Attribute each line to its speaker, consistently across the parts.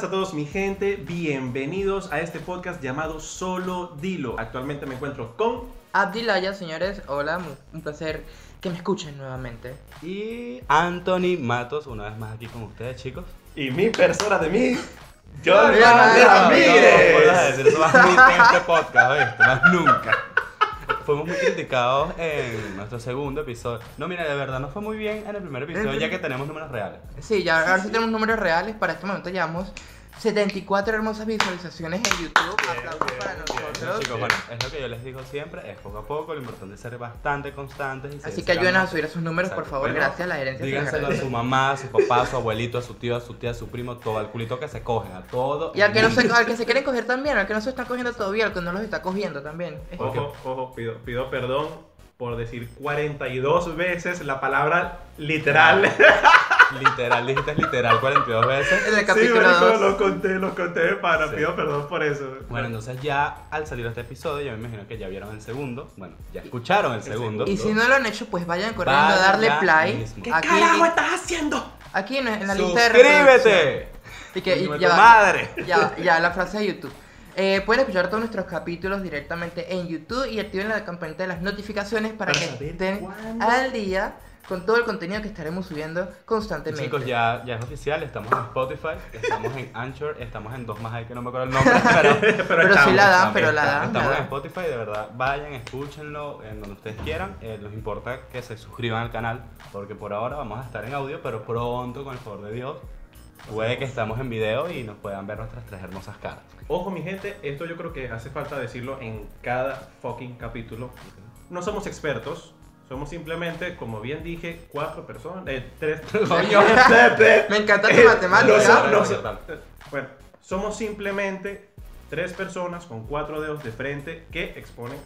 Speaker 1: buenas a todos mi gente, bienvenidos a este podcast llamado Solo Dilo. Actualmente me encuentro con
Speaker 2: Abdilaya, señores, hola, un placer que me escuchen nuevamente.
Speaker 3: Y Anthony Matos, una vez más aquí con ustedes, chicos.
Speaker 1: y mi persona de mí,
Speaker 2: Bien,
Speaker 1: Ramírez.
Speaker 3: No, no puedes decir eso más nunca en este podcast, ¿viste? Más nunca. Fuimos muy criticados en nuestro segundo episodio. No, mira, de verdad no fue muy bien en el primer episodio, ya que tenemos números reales.
Speaker 2: Sí, ya ahora sí tenemos números reales, para este momento llevamos 74 hermosas visualizaciones en YouTube. Aplausos
Speaker 1: bien,
Speaker 2: para
Speaker 1: bien.
Speaker 2: nosotros.
Speaker 3: Chicos, bueno, es lo que yo les digo siempre, es poco a poco, lo importante es ser bastante constantes. Y
Speaker 2: Así que ayúdenos a subir esos números, por favor,
Speaker 3: Bueno,
Speaker 2: gracias, la herencia
Speaker 3: Díganselo a su mamá, a su papá, a su abuelito, a su tío, a su tía, a su primo, todo al culito que se cogen, a todo.
Speaker 2: Y al que, no se, al que se quieren coger también, al que no se están cogiendo todavía, al que no los está cogiendo también.
Speaker 1: Ojo, ojo, pido, pido perdón por decir 42 veces la palabra literal.
Speaker 3: Literal, dijiste literal 42 veces.
Speaker 2: En el
Speaker 1: sí,
Speaker 2: capítulo
Speaker 1: marico,
Speaker 2: 2.
Speaker 1: lo conté, lo conté de pana,
Speaker 3: Sí.
Speaker 1: pido perdón por eso.
Speaker 3: Bueno, entonces ya al salir este episodio, yo me imagino que ya vieron el segundo. Bueno, ya escucharon el segundo.
Speaker 2: Y si no lo han hecho, pues vayan corriendo a darle play.
Speaker 3: mismo.
Speaker 1: ¿Qué
Speaker 2: Aquí,
Speaker 1: carajo estás haciendo?
Speaker 2: aquí en, en la lista de.
Speaker 3: ¡Suscríbete!
Speaker 2: Y que, y ya,
Speaker 3: madre.
Speaker 2: Ya, ya, la frase de YouTube. Eh, pueden escuchar todos nuestros capítulos directamente en YouTube y activen la campanita de las notificaciones para,
Speaker 1: Para
Speaker 2: que estén
Speaker 1: cuándo.
Speaker 2: al día con todo el contenido que estaremos subiendo constantemente.
Speaker 3: Chicos, ya, ya es oficial, estamos en Spotify, estamos en Anchor, estamos en dos más ahí que no me acuerdo el nombre, pero,
Speaker 2: pero sí
Speaker 1: estamos,
Speaker 2: la dan,
Speaker 1: estamos.
Speaker 2: pero la dan.
Speaker 3: estamos
Speaker 2: la
Speaker 3: en. Spotify, de verdad, vayan, escúchenlo en donde ustedes quieran. Eh, nos importa que se suscriban al canal, porque por ahora vamos a estar en audio, pero pronto, con el favor de Dios, puede que estamos en video y nos puedan ver nuestras tres hermosas caras.
Speaker 1: Ojo, mi gente, esto yo creo que hace falta decirlo en cada fucking capítulo. No somos expertos, somos simplemente, como bien dije, cuatro personas, eh, tres.
Speaker 3: Coño.
Speaker 2: Me encanta tu matemática.
Speaker 1: no so- no
Speaker 3: Bueno,
Speaker 1: somos simplemente tres personas con cuatro dedos de frente que exponen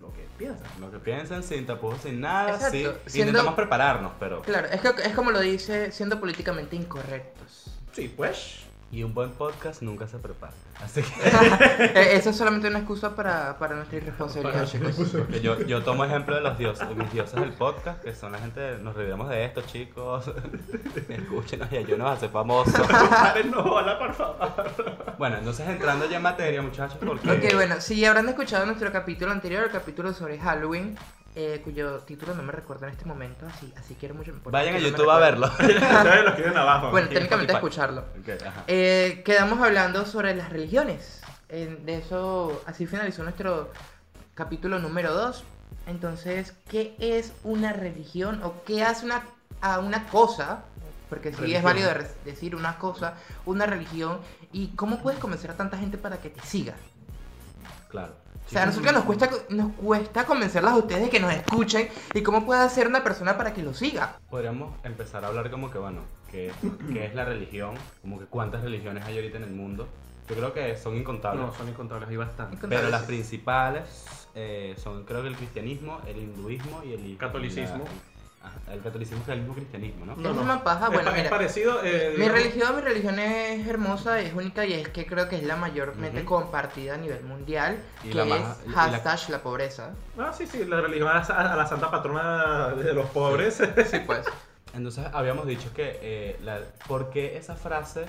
Speaker 1: lo que piensan.
Speaker 3: Lo que piensen sin tapujos, sin nada,
Speaker 2: Exacto,
Speaker 3: sí.
Speaker 2: siendo-
Speaker 3: Intentamos prepararnos, pero...
Speaker 2: Claro, es, que, es como lo dice, siendo políticamente incorrectos.
Speaker 1: Sí, pues.
Speaker 3: Y un buen podcast nunca se prepara. Así que...
Speaker 2: Eh, Eso es solamente una excusa para, para nuestra irresponsabilidad, chicos.
Speaker 3: Porque yo, yo tomo ejemplo de los dioses, de mis dioses del podcast, que son la gente, nos reiremos de esto, chicos. Escúchenos y ayúdenos a ser famosos.
Speaker 1: no, hola, por favor.
Speaker 3: Bueno, entonces entrando ya en materia, muchachos, porque
Speaker 2: Ok, bueno, si habrán escuchado nuestro capítulo anterior, el capítulo sobre Halloween, eh, cuyo título no me recuerdo en este momento, así, así quiero mucho.
Speaker 3: vayan a
Speaker 2: no
Speaker 3: YouTube a verlo.
Speaker 1: Abajo.
Speaker 2: Bueno,
Speaker 3: en
Speaker 2: técnicamente
Speaker 3: Spotify.
Speaker 2: escucharlo.
Speaker 3: Ok, ajá.
Speaker 2: Eh, quedamos hablando sobre las religiones. Eh, de eso, así finalizó nuestro capítulo número 2. Entonces, ¿qué es una religión o qué hace una, a una cosa? Porque sí
Speaker 1: Religión.
Speaker 2: es válido decir una cosa, una religión, y cómo puedes convencer a tanta gente para que te siga.
Speaker 3: Claro.
Speaker 2: O sea, a nosotros nos cuesta, nos cuesta convencerlas a ustedes de que nos escuchen y cómo puede hacer una persona para que lo siga.
Speaker 3: Podríamos empezar a hablar como que, bueno, ¿qué, qué es la religión? Como que cuántas religiones hay ahorita en el mundo. Yo creo que son incontables.
Speaker 1: No, son incontables, hay bastante.
Speaker 3: Pero las principales eh, son creo que el cristianismo, el hinduismo y el
Speaker 1: Catolicismo.
Speaker 3: la- el catolicismo es el mismo cristianismo, ¿no?
Speaker 2: No, Es una paja, bueno,
Speaker 1: pa- es
Speaker 2: mira.
Speaker 1: parecido. eh,
Speaker 2: Mi religión, mi religión es hermosa, es única y es que creo que es la mayormente compartida a nivel mundial,
Speaker 3: Y
Speaker 2: que
Speaker 3: la
Speaker 2: es
Speaker 3: más- y la-
Speaker 2: hashtag la pobreza.
Speaker 1: Ah, sí, sí, la religión a la, a la santa patrona de los pobres.
Speaker 2: Sí, pues.
Speaker 3: Entonces habíamos dicho que, eh, la, ¿por qué esa frase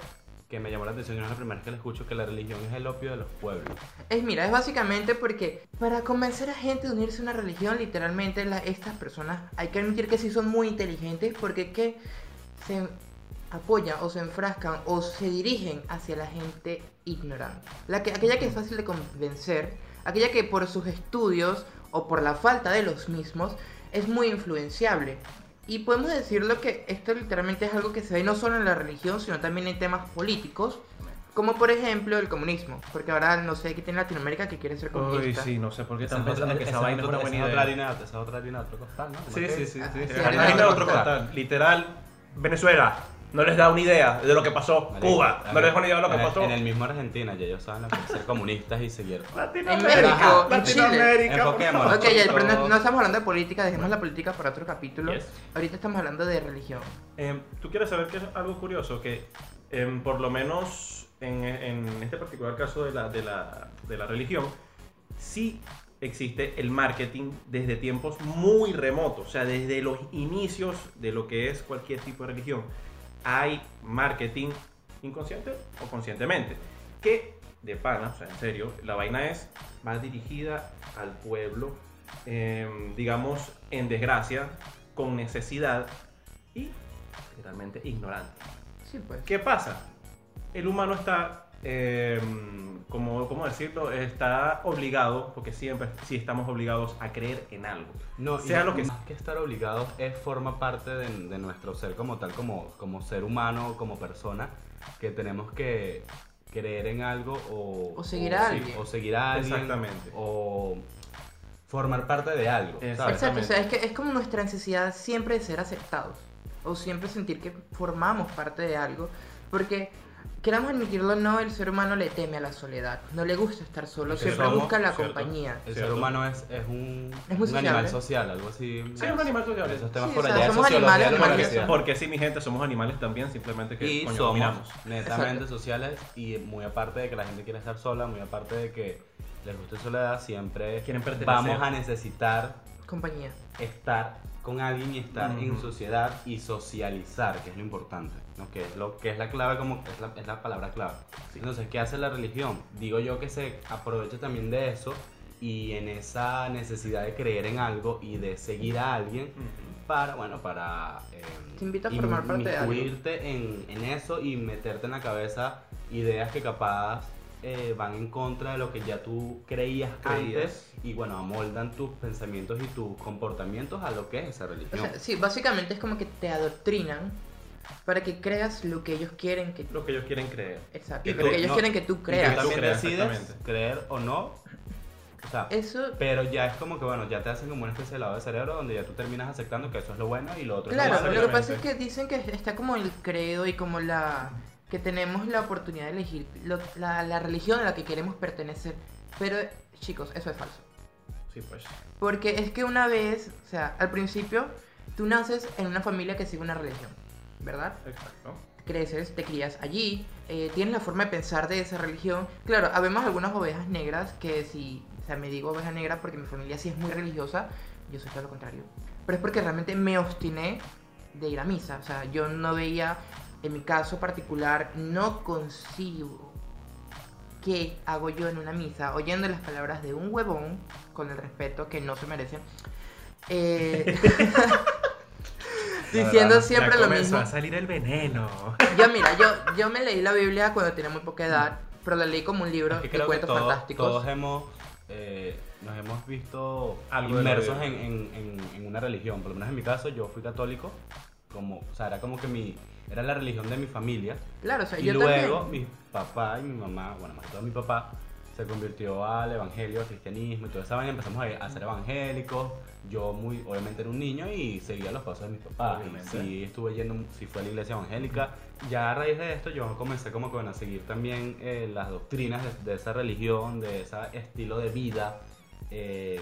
Speaker 3: que me llamó la atención, es la primera vez que la escucho, que la religión es el opio de los pueblos?
Speaker 2: Es mira, es básicamente porque para convencer a gente de unirse a una religión, literalmente estas personas hay que admitir que sí son muy inteligentes porque que se apoyan o se enfrascan o se dirigen hacia la gente ignorante. La que, aquella que es fácil de convencer, aquella que por sus estudios o por la falta de los mismos es muy influenciable. Y podemos decirlo que esto literalmente es algo que se ve no solo en la religión, sino también en temas políticos, como por ejemplo el comunismo, porque ahora no sé qué tiene Latinoamérica que quiere ser
Speaker 1: Uy,
Speaker 2: comunista.
Speaker 1: sí, no sé por qué
Speaker 3: Esa
Speaker 1: están pensando que esa
Speaker 3: esa es
Speaker 1: vaina es
Speaker 3: otra-
Speaker 1: una buena
Speaker 3: esa es otra
Speaker 1: idea.
Speaker 3: harina, esa es otra harina, otro costal, ¿no?
Speaker 1: Sí, sí, sí, sí.
Speaker 2: sí,
Speaker 1: Harina otro
Speaker 2: costal.
Speaker 1: Literal, Venezuela no les da una idea de lo que pasó.
Speaker 3: Marico,
Speaker 1: Cuba no les da una idea de lo que pasó.
Speaker 3: En el mismo Argentina, ya ellos saben ser comunistas y siguieron.
Speaker 1: Latinoamérica, favor.
Speaker 2: Ok, ya, pero no, no estamos hablando de política, dejemos la política para otro capítulo.
Speaker 1: Yes.
Speaker 2: Ahorita estamos hablando de religión.
Speaker 1: Em, Tú quieres saber que es algo curioso, que em, por lo menos en, en este particular caso de la, de, la, de la religión, sí existe el marketing desde tiempos muy remotos, o sea, desde los inicios de lo que es cualquier tipo de religión. Hay marketing inconsciente o conscientemente. Que, de pana, o sea, en serio, la vaina es, va dirigida al pueblo, em, digamos, en desgracia, con necesidad y realmente ignorante.
Speaker 2: Sí, pues.
Speaker 1: ¿Qué pasa? El humano está, eh, como, ¿cómo decirlo? Está obligado, porque siempre sí estamos obligados a creer en algo.
Speaker 3: No,
Speaker 1: Sea
Speaker 3: y
Speaker 1: lo que
Speaker 3: más que estar obligados es forma parte de, de nuestro ser como tal, como, como ser humano, como persona, que tenemos que creer en algo o,
Speaker 2: O seguir a
Speaker 3: sí,
Speaker 2: alguien.
Speaker 3: o seguir a alguien
Speaker 1: Exactamente.
Speaker 3: o formar parte de algo.
Speaker 1: Exacto,
Speaker 2: o sea, es que es como nuestra necesidad siempre de ser aceptados. O siempre sentir que formamos parte de algo. Porque, queramos admitirlo o no, el ser humano le teme a la soledad. No le gusta estar solo,
Speaker 1: Porque
Speaker 2: siempre
Speaker 1: somos,
Speaker 2: busca la
Speaker 1: ¿cierto?
Speaker 2: compañía.
Speaker 3: El
Speaker 1: Cierto.
Speaker 3: ser humano es, es un,
Speaker 2: Es muy
Speaker 3: un animal social, algo así.
Speaker 1: Sí, es un animal social.
Speaker 3: Esos temas
Speaker 2: Sí,
Speaker 3: por
Speaker 2: o sea,
Speaker 3: allá
Speaker 2: somos
Speaker 3: sociología
Speaker 2: animales.
Speaker 1: Porque sí, mi gente, somos animales también, simplemente que
Speaker 3: Y
Speaker 1: coño,
Speaker 3: somos
Speaker 1: dominamos.
Speaker 3: netamente
Speaker 2: Exacto.
Speaker 3: sociales y muy aparte de que la gente quiere estar sola, muy aparte de que les guste soledad, siempre
Speaker 1: Quieren pertenecer.
Speaker 3: vamos a necesitar
Speaker 2: Compañía.
Speaker 3: estar con alguien y estar en sociedad y socializar, que es lo importante, ¿no? que es lo que es la clave como es la, es la palabra clave. Entonces, ¿qué hace la religión? Digo yo que se aprovecha también de eso y en esa necesidad de creer en algo y de seguir a alguien para, bueno, para eh,
Speaker 2: Te invita a formar parte de algo.
Speaker 3: inmiscuirte en, en eso y meterte en la cabeza ideas que capaz eh, van en contra de lo que ya tú creías,
Speaker 1: Creías.
Speaker 3: antes y bueno, amoldan tus pensamientos y tus comportamientos a lo que es esa
Speaker 2: O
Speaker 3: religión.
Speaker 2: sea, sí, básicamente es como que te adoctrinan para que creas lo que ellos quieren que
Speaker 1: Lo que ellos quieren creer.
Speaker 2: Exacto,
Speaker 3: Y
Speaker 2: lo que ellos
Speaker 3: no,
Speaker 2: quieren que tú
Speaker 3: Y tú
Speaker 2: creas.
Speaker 3: también
Speaker 1: creas,
Speaker 3: decides creer o no. O sea,
Speaker 2: Eso,
Speaker 3: pero ya es como que bueno, ya te hacen como una especie de lado de cerebro donde ya tú terminas aceptando que eso es lo bueno y lo otro
Speaker 2: claro,
Speaker 3: es lo
Speaker 2: lo
Speaker 3: malo.
Speaker 2: que pasa es que dicen que está como el credo y como la que tenemos la oportunidad de elegir lo- la, la religión a la que queremos pertenecer. Pero chicos, eso es falso.
Speaker 1: Sí, pues.
Speaker 2: Porque es que una vez, o sea, al principio, tú naces en una familia que sigue una religión, ¿verdad?
Speaker 1: Exacto.
Speaker 2: creces, te crías allí, eh, tienes la forma de pensar de esa religión. Claro, habemos algunas ovejas negras que si, o sea, me digo oveja negra porque mi familia sí es muy religiosa, yo soy todo lo contrario. Pero es porque realmente me obstiné de ir a misa. O sea, yo no veía, en mi caso particular, no consigo qué hago yo en una misa oyendo las palabras de un huevón, con el respeto que no se merecen. eh, diciendo
Speaker 3: verdad,
Speaker 2: siempre lo mismo.
Speaker 1: a salir el veneno.
Speaker 2: Yo, mira, yo, yo me leí la Biblia cuando tenía muy poca edad, pero la leí como un libro
Speaker 3: Es que
Speaker 2: de
Speaker 3: creo que
Speaker 2: cuentos
Speaker 3: todos,
Speaker 2: fantásticos.
Speaker 3: todos hemos, eh, nos hemos visto
Speaker 1: Algo
Speaker 3: inmersos en, en- en- en una religión. Por lo menos en mi caso, yo fui católico. Como, o sea, era como que mi, era la religión de mi familia.
Speaker 2: Claro, o sea,
Speaker 3: Y
Speaker 2: yo
Speaker 3: luego
Speaker 2: también.
Speaker 3: mi papá y mi mamá, bueno, más que todo mi papá, se convirtió al evangelio, al cristianismo y toda esa vaina. Empezamos a, a ser evangélicos. Yo, muy, obviamente, era un niño y seguía los pasos de mis papás. Y
Speaker 1: Obviamente.
Speaker 3: sí estuve yendo, sí fue a la iglesia evangélica. Ya a raíz de esto, yo comencé como bueno, a seguir también eh, las doctrinas de, de esa religión, de ese estilo de vida, eh,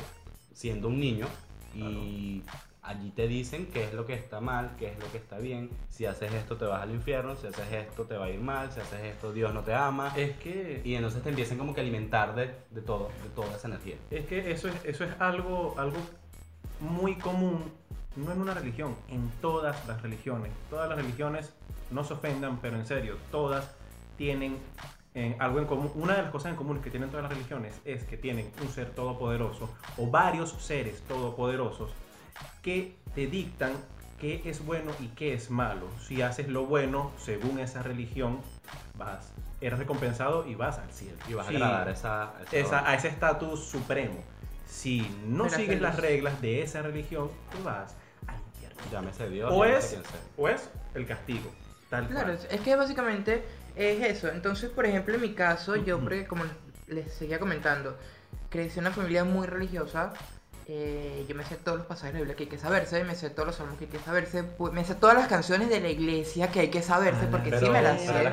Speaker 3: siendo un niño. Y allí te dicen qué es lo que está mal, qué es lo que está bien. Si haces esto te vas al infierno, si haces esto te va a ir mal, si haces esto Dios no te ama.
Speaker 1: Es que,
Speaker 3: Y entonces te empiezan como que a alimentar de, de todo, de toda esa energía.
Speaker 1: es que eso es, eso es algo, algo muy común, no en una religión, en todas las religiones. Todas las religiones no se ofendan, pero en serio, todas tienen eh, algo en común. Una de las cosas en común que tienen todas las religiones es que tienen un ser todopoderoso o varios seres todopoderosos que te dictan qué es bueno y qué es malo. Si haces lo bueno según esa religión, vas, eres recompensado y vas al cielo.
Speaker 3: Y vas
Speaker 1: Sí,
Speaker 3: a agradar esa, esa-
Speaker 1: esa- a ese estatus supremo. Si no sigues las reglas de esa religión, tú vas al infierno.
Speaker 3: Llámese Dios,
Speaker 1: O
Speaker 3: llámese
Speaker 1: es, o es el castigo. Tal
Speaker 2: Claro,
Speaker 1: cual.
Speaker 2: es es que básicamente es eso. Entonces, por ejemplo, en mi caso, yo, porque como les seguía comentando, crecí en una familia muy religiosa. Eh, yo me sé todos los pasajes de la Biblia que hay que saberse, me sé todos los salmos que hay que saberse, me sé todas las canciones de la iglesia que hay que saberse, porque sí me las sé.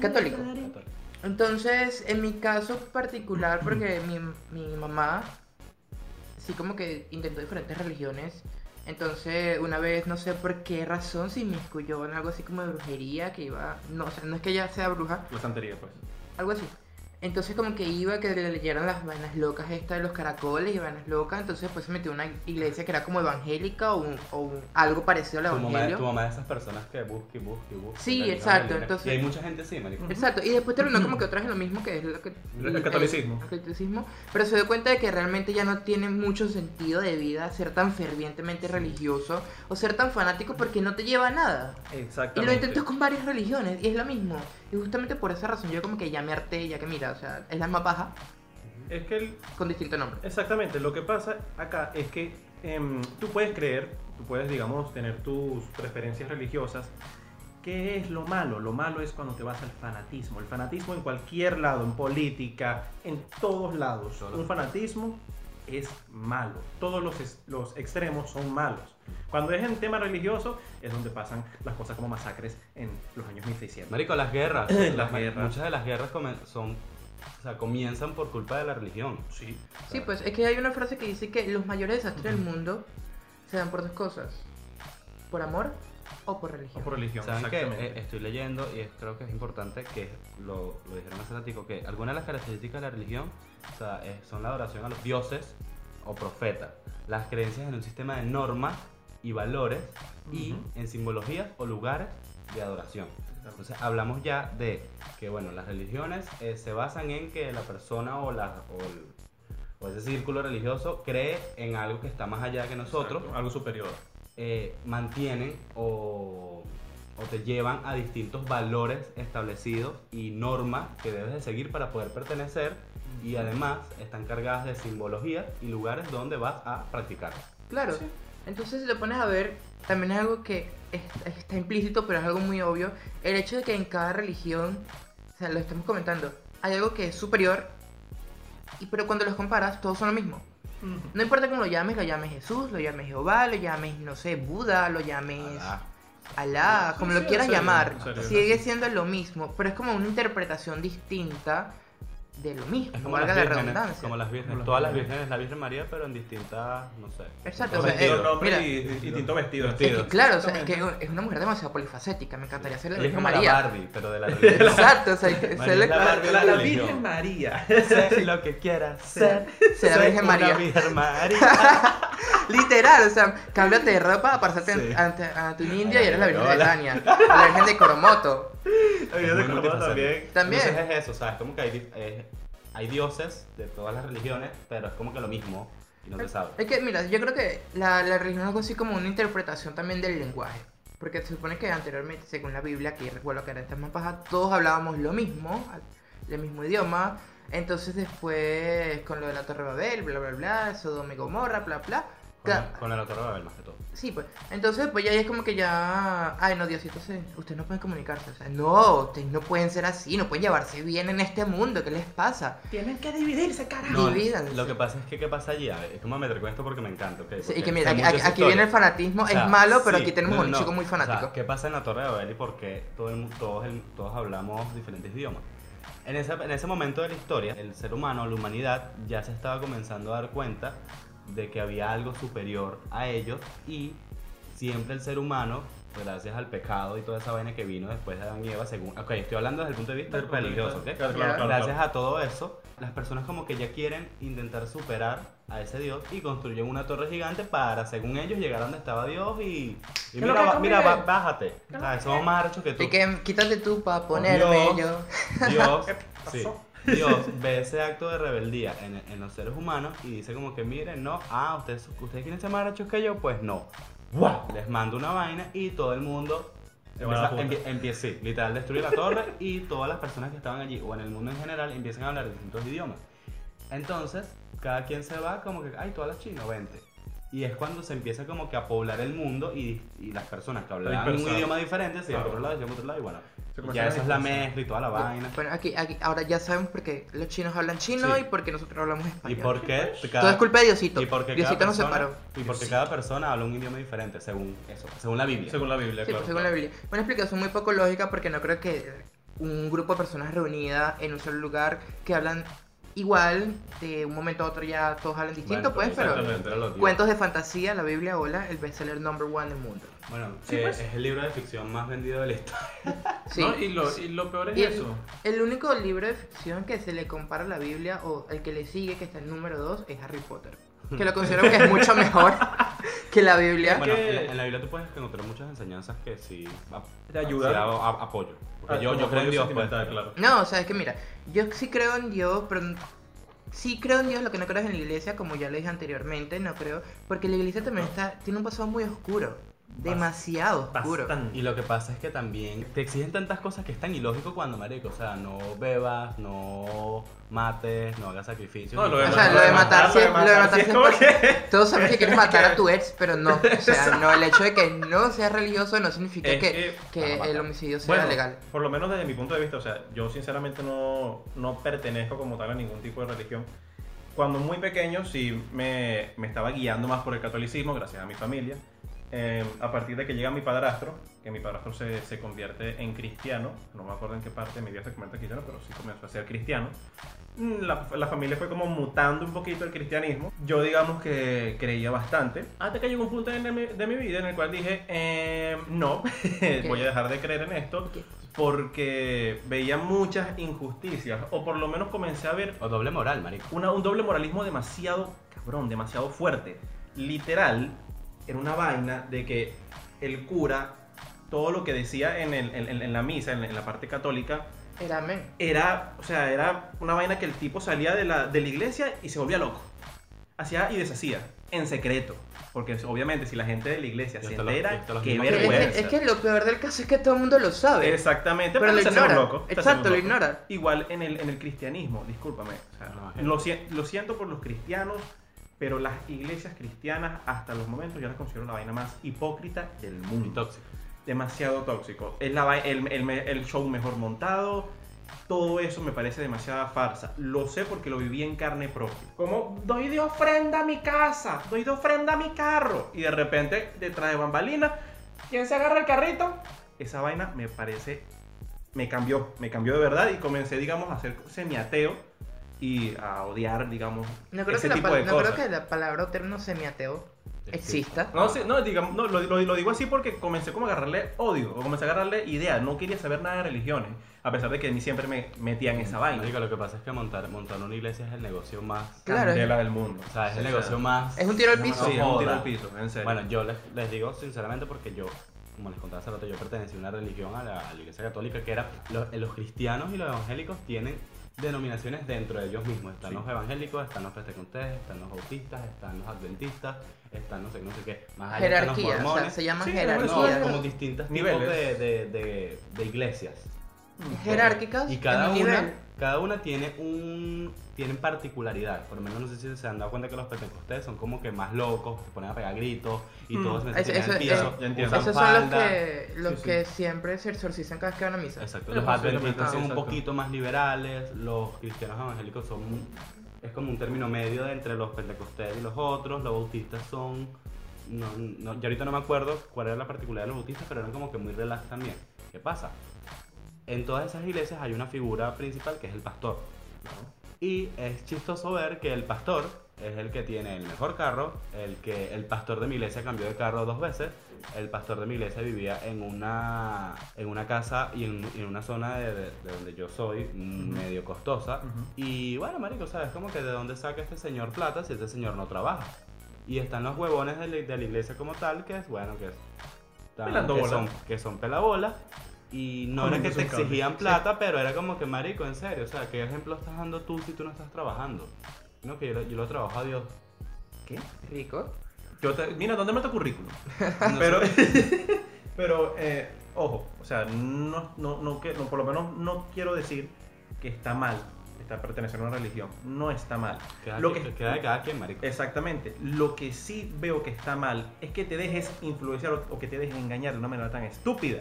Speaker 3: católico o.
Speaker 2: Entonces, en mi caso particular, porque mi, mi mamá sí como que intentó diferentes religiones. Entonces, una vez, no sé por qué razón, se inmiscuyó en algo así como de brujería, que iba... No, o sea, no es que ella sea bruja,
Speaker 1: La santería, pues.
Speaker 2: algo así. Entonces como que iba que le leyeran las vainas locas estas de los caracoles y vainas locas, entonces después se metió en una iglesia que era como evangélica o, un- o un- algo parecido al
Speaker 3: Tu mamá,
Speaker 2: evangelio.
Speaker 3: tu mamá de esas personas que busca y busca y busca.
Speaker 2: Sí, exacto, entonces-
Speaker 3: Y hay mucha gente así, marico.
Speaker 2: Exacto, y después terminó como que otra vez en lo mismo que es lo que...
Speaker 1: El catolicismo.
Speaker 2: el catolicismo, pero se dio cuenta de que realmente ya no tiene mucho sentido de vida ser tan fervientemente religioso o ser tan fanático porque no te lleva a nada. Y
Speaker 1: Exactamente.
Speaker 2: lo intentó con varias religiones y es lo mismo. Y justamente por esa razón yo como que ya me harté, ya que mira, o sea, es la más baja
Speaker 1: Es que el-
Speaker 2: con distinto nombre.
Speaker 1: Exactamente, lo que pasa acá es que em, tú puedes creer, tú puedes, digamos, tener tus preferencias religiosas. ¿Qué es lo malo? Lo malo es cuando te vas al fanatismo. El fanatismo en cualquier lado, en política, en todos lados. Un fanatismo es malo. Todos los, los extremos son malos. Cuando es en tema religioso, es donde pasan las cosas como masacres en los años 1600.
Speaker 3: Marico, las guerras.
Speaker 1: Las
Speaker 3: las-
Speaker 1: guerras.
Speaker 3: Muchas de las guerras son, o sea, comienzan por culpa de la religión.
Speaker 1: Sí.
Speaker 2: Sí, pues es que hay una frase que dice que los mayores desastres del mundo se dan por dos cosas. Por amor o por
Speaker 1: O
Speaker 2: religión.
Speaker 1: por religión.
Speaker 3: ¿Saben qué? Eh, estoy leyendo y es- creo que es importante que lo, lo dijeron hace ratico, que algunas de las características de la religión o sea, es- son la adoración a los dioses o profetas, las creencias en un sistema de normas y valores y
Speaker 1: Ujú.
Speaker 3: en simbologías o lugares de adoración. Entonces hablamos ya de que bueno, las religiones eh, se basan en que la persona o, la, o, el- o ese círculo religioso cree en algo que está más allá que nosotros
Speaker 1: Exacto, algo superior.
Speaker 3: eh, mantienen o, o te llevan a distintos valores establecidos y normas que debes de seguir para poder pertenecer y además están cargadas de simbologías y lugares donde vas a practicar.
Speaker 2: Claro.
Speaker 1: Sí.
Speaker 2: Entonces, si te pones a ver, también es algo que está, está implícito, pero es algo muy obvio. El hecho de que en cada religión, o sea, lo estamos comentando, hay algo que es superior, y, pero cuando los comparas, todos son lo mismo. No importa cómo lo llames, lo llames Jesús, lo llames Jehová, lo llames, no sé, Buda, lo llames
Speaker 3: Alá.
Speaker 2: Como
Speaker 1: sí,
Speaker 2: lo quieras
Speaker 1: serio,
Speaker 2: llamar,
Speaker 1: serio,
Speaker 2: sigue siendo lo mismo, pero es como una interpretación distinta de lo mismo,
Speaker 3: Es como
Speaker 2: valga
Speaker 3: las
Speaker 2: la
Speaker 3: vírgenes,
Speaker 2: redundancia.
Speaker 3: como las vírgenes,
Speaker 1: Como
Speaker 3: todas las
Speaker 1: vírgenes.
Speaker 3: la Virgen María, pero en distintas, no sé.
Speaker 2: Exacto,
Speaker 3: distintos
Speaker 2: o sea,
Speaker 3: vestidos.
Speaker 2: eh,
Speaker 1: nombre
Speaker 2: mira,
Speaker 1: y, y distinto vestido.
Speaker 2: Es que, claro, o sea, es que es una mujer demasiado polifacética, me encantaría ser la
Speaker 3: es
Speaker 2: Virgen
Speaker 3: como
Speaker 2: María.
Speaker 3: la Barbie, pero de la religión.
Speaker 2: Exacto, o sea, ser la-
Speaker 3: es la
Speaker 1: La, la. Virgen María.
Speaker 3: Sé lo que quieras ser.
Speaker 2: Virgen
Speaker 3: una
Speaker 2: María.
Speaker 3: Virgen María.
Speaker 2: Literal, o sea, cámbiate de ropa, parecerte
Speaker 3: Sí.
Speaker 2: ante, ante un indio y eres la Virgen de. Tania. O la Virgen de Coromoto.
Speaker 1: La Virgen de
Speaker 3: multifacético.
Speaker 1: también.
Speaker 2: También.
Speaker 3: Entonces es eso, ¿sabes? Como que hay, eh, hay dioses de todas las religiones, pero es como que lo mismo y no se sabe.
Speaker 2: Es que, mira, yo creo que la, la religión es algo así como una interpretación también del lenguaje. Porque se supone que anteriormente, según la Biblia, que recuerdo que era esta más paja, todos hablábamos lo mismo, el mismo idioma. Entonces después, con lo de la Torre de Babel, bla, bla, bla, Sodoma y Gomorra, bla, bla.
Speaker 3: Con, la- con la Torre de Babel más que todo.
Speaker 2: Sí, pues. Entonces, pues ya es como que ya. Ay, no, Diosito, se... ustedes no pueden comunicarse. O sea, no, ustedes no pueden ser así, no pueden llevarse bien en este mundo. ¿Qué les pasa?
Speaker 1: Tienen que dividirse, carajo.
Speaker 2: No, Divídanse.
Speaker 3: lo que pasa es que, ¿qué pasa allí? A ver, es que me voy a meter con esto porque me encanta. ¿ok?
Speaker 2: Sí, y que mira, aquí, viene el fanatismo,
Speaker 3: O sea,
Speaker 2: es malo, pero
Speaker 3: sí,
Speaker 2: aquí tenemos
Speaker 3: no,
Speaker 2: un chico muy
Speaker 3: o sea,
Speaker 2: fanático.
Speaker 3: ¿Qué pasa en la Torre de Babel y por qué todo el todos, el- todos hablamos diferentes idiomas? En ese, en ese momento de la historia, el ser humano, la humanidad, ya se estaba comenzando a dar cuenta de que había algo superior a ellos y siempre el ser humano, gracias al pecado y toda esa vaina que vino después de Adán y Eva, según... Ok, estoy hablando desde el punto de vista religioso, ¿ok?
Speaker 1: claro, claro,
Speaker 3: Gracias a todo eso, las personas como que ya quieren intentar superar a ese Dios y construyen una torre gigante para, según ellos, llegar a donde estaba Dios y, y
Speaker 1: ¿Qué
Speaker 3: mira, ba- mira, bájate. O sea, somos más arrechos que tú.
Speaker 2: Así que quítate tú para ponerme
Speaker 3: Dios.
Speaker 2: yo.
Speaker 3: Dios,
Speaker 1: ¿Qué
Speaker 3: sí,
Speaker 1: pasó?
Speaker 3: Dios ve ese acto de rebeldía en, en los seres humanos y dice como que miren, no, ah, ustedes, ustedes quieren ser más arrechos que yo, pues no. Les mando una vaina y todo el mundo
Speaker 1: va
Speaker 3: empieza, empie- empieza, sí, literal, destruye la torre y todas las personas que estaban allí o en el mundo en general empiezan a hablar distintos idiomas. Entonces, cada quien se va como que, ay, tú hablas chino, vente. Y es cuando se empieza como que a poblar el mundo y, y las personas que hablaban un idioma diferente se iban por
Speaker 1: Claro.
Speaker 3: otro lado, se por otro lado y bueno. Y Ya eso es la mezcla y toda la vaina.
Speaker 2: Bueno, aquí, aquí, ahora ya sabemos por qué los chinos hablan chino
Speaker 3: Sí.
Speaker 2: y por qué nosotros hablamos
Speaker 3: ¿Y
Speaker 2: español.
Speaker 3: por qué?
Speaker 2: Todo es culpa de Diosito.
Speaker 3: y porque
Speaker 2: Diosito
Speaker 3: cada
Speaker 2: nos
Speaker 3: persona,
Speaker 2: separó.
Speaker 3: Y porque cada persona habla un idioma diferente, según eso, según la Biblia.
Speaker 1: Según la Biblia,
Speaker 2: Sí,
Speaker 1: claro.
Speaker 2: pues, según la Biblia. Una explicación muy poco lógica porque no creo que un grupo de personas reunidas en un solo lugar que hablan Igual, de un momento a otro ya todos hablan distinto,
Speaker 3: Bueno,
Speaker 2: pues, pero cuentos de fantasía, la Biblia, hola, el bestseller number one del mundo.
Speaker 3: Bueno,
Speaker 1: Sí,
Speaker 3: eh,
Speaker 1: pues.
Speaker 3: es el libro de ficción más vendido de la historia.
Speaker 2: Sí.
Speaker 1: ¿No? Y, lo, y lo peor es
Speaker 2: Y el,
Speaker 1: eso.
Speaker 2: el único libro de ficción que se le compara a la Biblia o el que le sigue, que está en número 2, es Harry Potter. Que lo considero que es mucho mejor que la Biblia.
Speaker 3: Bueno, en, la, en la Biblia tú puedes encontrar muchas enseñanzas que sí
Speaker 1: Te ayudan.
Speaker 3: sí a- a- apoyo. Porque
Speaker 1: Ah,
Speaker 3: yo, yo creo en Dios, pues.
Speaker 1: claro.
Speaker 2: No, o sea, es que mira, yo sí creo en Dios, pero sí creo en Dios, lo que no creo es en la iglesia, como ya lo dije anteriormente, no creo, porque la iglesia también está, tiene un pasado muy oscuro, demasiado oscuro.
Speaker 1: Bastante.
Speaker 3: Y lo que pasa es que también te exigen tantas cosas que es tan ilógico cuando, marico, o sea, no bebas, no mates, no hagas sacrificios.
Speaker 1: No, lo de
Speaker 2: O
Speaker 1: matar-
Speaker 2: sea, lo de matar
Speaker 1: lo de
Speaker 2: siempre- lo de matar siempre-
Speaker 1: que-
Speaker 2: Todos sabemos que quieres matar a tu ex, pero no. O sea, no, el hecho de que no seas religioso no significa
Speaker 1: Es
Speaker 2: que,
Speaker 1: que-
Speaker 2: que
Speaker 3: matar.
Speaker 2: el homicidio sea
Speaker 1: Bueno,
Speaker 2: legal.
Speaker 1: por lo menos desde mi punto de vista, o sea, yo sinceramente no, no pertenezco como tal a ningún tipo de religión. Cuando muy pequeño sí me, me estaba guiando más por el catolicismo, gracias a mi familia. Eh, a partir de que llega mi padrastro, que mi padrastro se, se convierte en cristiano, no me acuerdo en qué parte de mi vida se convierte en cristiano, pero sí comenzó a ser cristiano. Mm, La, la familia fue como mutando un poquito el cristianismo. Yo digamos que creía bastante. Hasta que llegó un punto en mi- de mi vida en el cual dije, eh, no, voy a dejar de creer en esto porque veía muchas injusticias, o por lo menos comencé a ver
Speaker 3: O doble moral, marico.
Speaker 1: una- un doble moralismo demasiado cabrón, demasiado fuerte. Literal, era una vaina de que el cura, todo lo que decía en, el- en- en- la misa, en, en la parte católica,
Speaker 2: Era amén.
Speaker 1: era, o sea, era una vaina que el tipo salía de la, de la iglesia y se volvía loco. Hacía y deshacía, en secreto. Porque obviamente si la gente de la iglesia
Speaker 3: Y
Speaker 1: se entera,
Speaker 3: los
Speaker 1: qué
Speaker 3: mismos
Speaker 2: Es que,
Speaker 1: vergüenza.
Speaker 2: es que lo peor del caso es que todo el mundo lo sabe.
Speaker 1: Exactamente,
Speaker 2: pero
Speaker 1: pero,
Speaker 2: lo ignora.
Speaker 1: loco.
Speaker 2: Exacto, lo
Speaker 1: loco.
Speaker 2: ignora.
Speaker 1: Igual en el, en el cristianismo, discúlpame. o sea,
Speaker 3: No,
Speaker 1: lo, lo siento por los cristianos, pero las iglesias cristianas hasta los momentos yo las considero la vaina más hipócrita del
Speaker 3: Muy
Speaker 1: mundo.
Speaker 3: tóxico.
Speaker 1: Demasiado tóxico. Es la, el, el, el show mejor montado. Todo eso me parece demasiada farsa. Lo sé porque lo viví en carne propia. Como doy de ofrenda a mi casa, doy de ofrenda a mi carro. Y de repente, detrás de bambalina, ¿quién se agarra el carrito? Esa vaina me parece. Me cambió, me cambió de verdad y comencé, digamos, a ser semiateo y a odiar, digamos,
Speaker 2: No creo,
Speaker 1: ese
Speaker 2: que la,
Speaker 1: tipo
Speaker 2: pal-
Speaker 1: de
Speaker 2: no creo que la palabra o término semiateo exista.
Speaker 1: No, sí, no, digamos, no, lo, lo- lo digo así porque comencé como a agarrarle odio, o comencé a agarrarle idea, no quería saber nada de religiones, a pesar de que a mí siempre me metían esa vaina.
Speaker 3: Marico, lo que pasa es que montar, montar una iglesia es el negocio más.
Speaker 2: Claro.
Speaker 1: Candela del mundo.
Speaker 3: O sea, es el negocio más.
Speaker 2: Es un tiro al piso.
Speaker 1: Sí, es un tiro al piso, en serio.
Speaker 3: Bueno, yo les, les digo sinceramente porque yo, como les contaba hace rato, yo pertenecí a una religión, a la, a la iglesia católica, que era, los, los cristianos y los evangélicos tienen denominaciones dentro de ellos mismos. Están
Speaker 1: Sí.
Speaker 3: los evangélicos, están los pentecostés, están los bautistas, están los adventistas, están no sé, no sé qué. Más allá están los
Speaker 2: Jerarquía, o sea, se llaman
Speaker 1: Sí,
Speaker 3: No,
Speaker 2: jerarquías.
Speaker 3: como distintos
Speaker 1: Niveles.
Speaker 3: tipos de, de, de, de iglesias.
Speaker 2: jerárquicas
Speaker 3: Y cada una,
Speaker 2: nivel.
Speaker 3: Cada una tiene un tienen particularidad. Por lo menos no sé si se han dado cuenta que los pentecostés son como que más locos, se ponen a pegar gritos y
Speaker 1: Mm,
Speaker 3: todos se
Speaker 2: eso-
Speaker 3: meten en el piso.
Speaker 2: Esos son los que, los
Speaker 1: Sí, sí.
Speaker 2: que siempre se exorcizan cada vez que van a misa.
Speaker 3: Exacto. Los adventistas son un
Speaker 1: exacto.
Speaker 3: poquito más liberales, los cristianos evangélicos son es como un término medio de entre los pentecostés y los otros, los bautistas son no, no, yo ahorita no me acuerdo cuál era la particularidad de los bautistas, pero eran como que muy relax también. ¿Qué pasa? En todas esas iglesias hay una figura principal que es el pastor. Y es chistoso ver que el pastor es el que tiene el mejor carro, el que el pastor de mi iglesia cambió de carro dos veces, el pastor de mi iglesia vivía en una, en una casa y en, en una zona de, de- de donde yo soy medio costosa.
Speaker 1: Ujú.
Speaker 3: Y bueno, marico, ¿sabes? Como que de dónde saca este señor plata si este señor no trabaja. Y están los huevones de la, de la iglesia como tal, que es, bueno, que, es- tan- que son, que son pelabolas. Y no era que te exigían plata, pero era como que, marico, en serio, o sea, ¿qué ejemplo estás dando tú si tú no estás trabajando? No, que yo, lo- yo lo trabajo a Dios.
Speaker 1: ¿Qué?
Speaker 2: Rico.
Speaker 1: Yo te- mira, ¿dónde está tu currículum?
Speaker 3: No
Speaker 1: pero, pero eh, ojo, o sea, no, no, no, que, no, por lo menos no quiero decir que está mal estar pertenecer a una religión. No está mal.
Speaker 3: Queda,
Speaker 1: Lo
Speaker 3: que,
Speaker 1: que-
Speaker 3: queda de cada quien, marico.
Speaker 1: Exactamente. Lo que sí veo que está mal es que te dejes influenciar o, o que te dejes engañar de una manera tan estúpida.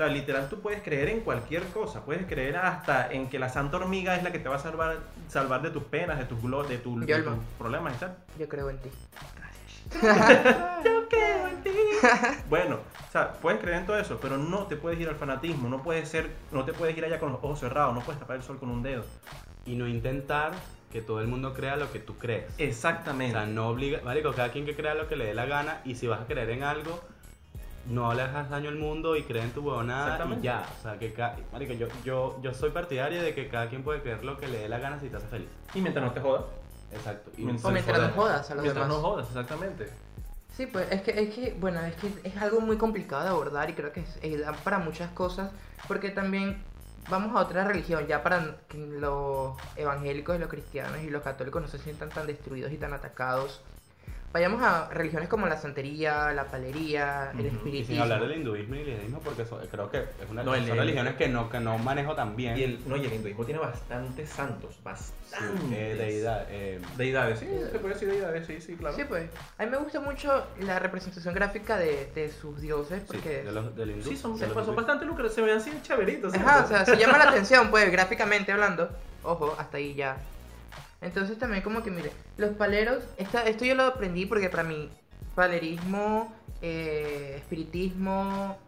Speaker 1: O sea, literal, tú puedes creer en cualquier cosa. Puedes creer hasta en que la santa hormiga es la que te va a salvar, salvar de tus penas, de tus, de, tu- de tus problemas y tal.
Speaker 2: Yo creo en ti.
Speaker 1: Yo creo en ti. Bueno, o sea, puedes creer en todo eso, pero no te puedes ir al fanatismo, no puedes ser, no te puedes ir allá con los ojos cerrados, no puedes tapar el sol con un dedo.
Speaker 3: y no intentar que todo el mundo crea lo que tú crees. O
Speaker 1: Exactamente.
Speaker 3: sea, no obliga, marico, cada quien que crea lo que le dé la gana y si vas a creer en algo, no le hagas daño al mundo y cree en tu huevonada y
Speaker 1: Exactamente.
Speaker 3: ya. O sea, que ca- marico, yo, yo, yo soy partidario de que cada quien puede creer lo que le dé la gana si te hace feliz.
Speaker 1: Y mientras no te jodas.
Speaker 3: Exacto. Y
Speaker 1: Mientras-
Speaker 2: O mientras no
Speaker 3: joder.
Speaker 2: jodas a los
Speaker 1: Mientras
Speaker 2: demás.
Speaker 1: no jodas, exactamente.
Speaker 2: Sí, pues es que, es que, bueno, es que es algo muy complicado de abordar y creo que es, da para muchas cosas, porque también vamos a otra religión, ya para que los evangélicos y los cristianos y los católicos no se sientan tan destruidos y tan atacados. Vayamos a religiones como la santería, la palería, el
Speaker 1: Ujú. Y sin
Speaker 2: espiritismo.
Speaker 3: hablar del hinduismo y el hinduismo, porque eso- creo que es una
Speaker 1: No,
Speaker 3: son
Speaker 1: el-
Speaker 3: religiones que no, que no manejo tan bien.
Speaker 1: Y el, no, y el hinduismo tiene bastantes santos.
Speaker 3: Sí,
Speaker 1: Bastantes.
Speaker 3: eh, deidad, eh,
Speaker 1: Deidades, sí, se puede decir deidades, sí, sí, claro.
Speaker 2: Sí, pues. A mí me gusta mucho la representación gráfica de, de sus dioses,
Speaker 3: sí,
Speaker 2: porque...
Speaker 3: de los, del hindú.
Speaker 1: Sí, son,
Speaker 3: de los
Speaker 1: son
Speaker 3: hindú.
Speaker 1: bastante lucrativos, se ven así chaveritos.
Speaker 2: Ajá, o sea, se llama la atención, pues, gráficamente hablando. Ojo, hasta ahí ya. Entonces también como que, mire, los paleros, esta, esto yo lo aprendí porque para mí, palerismo, eh, espiritismo,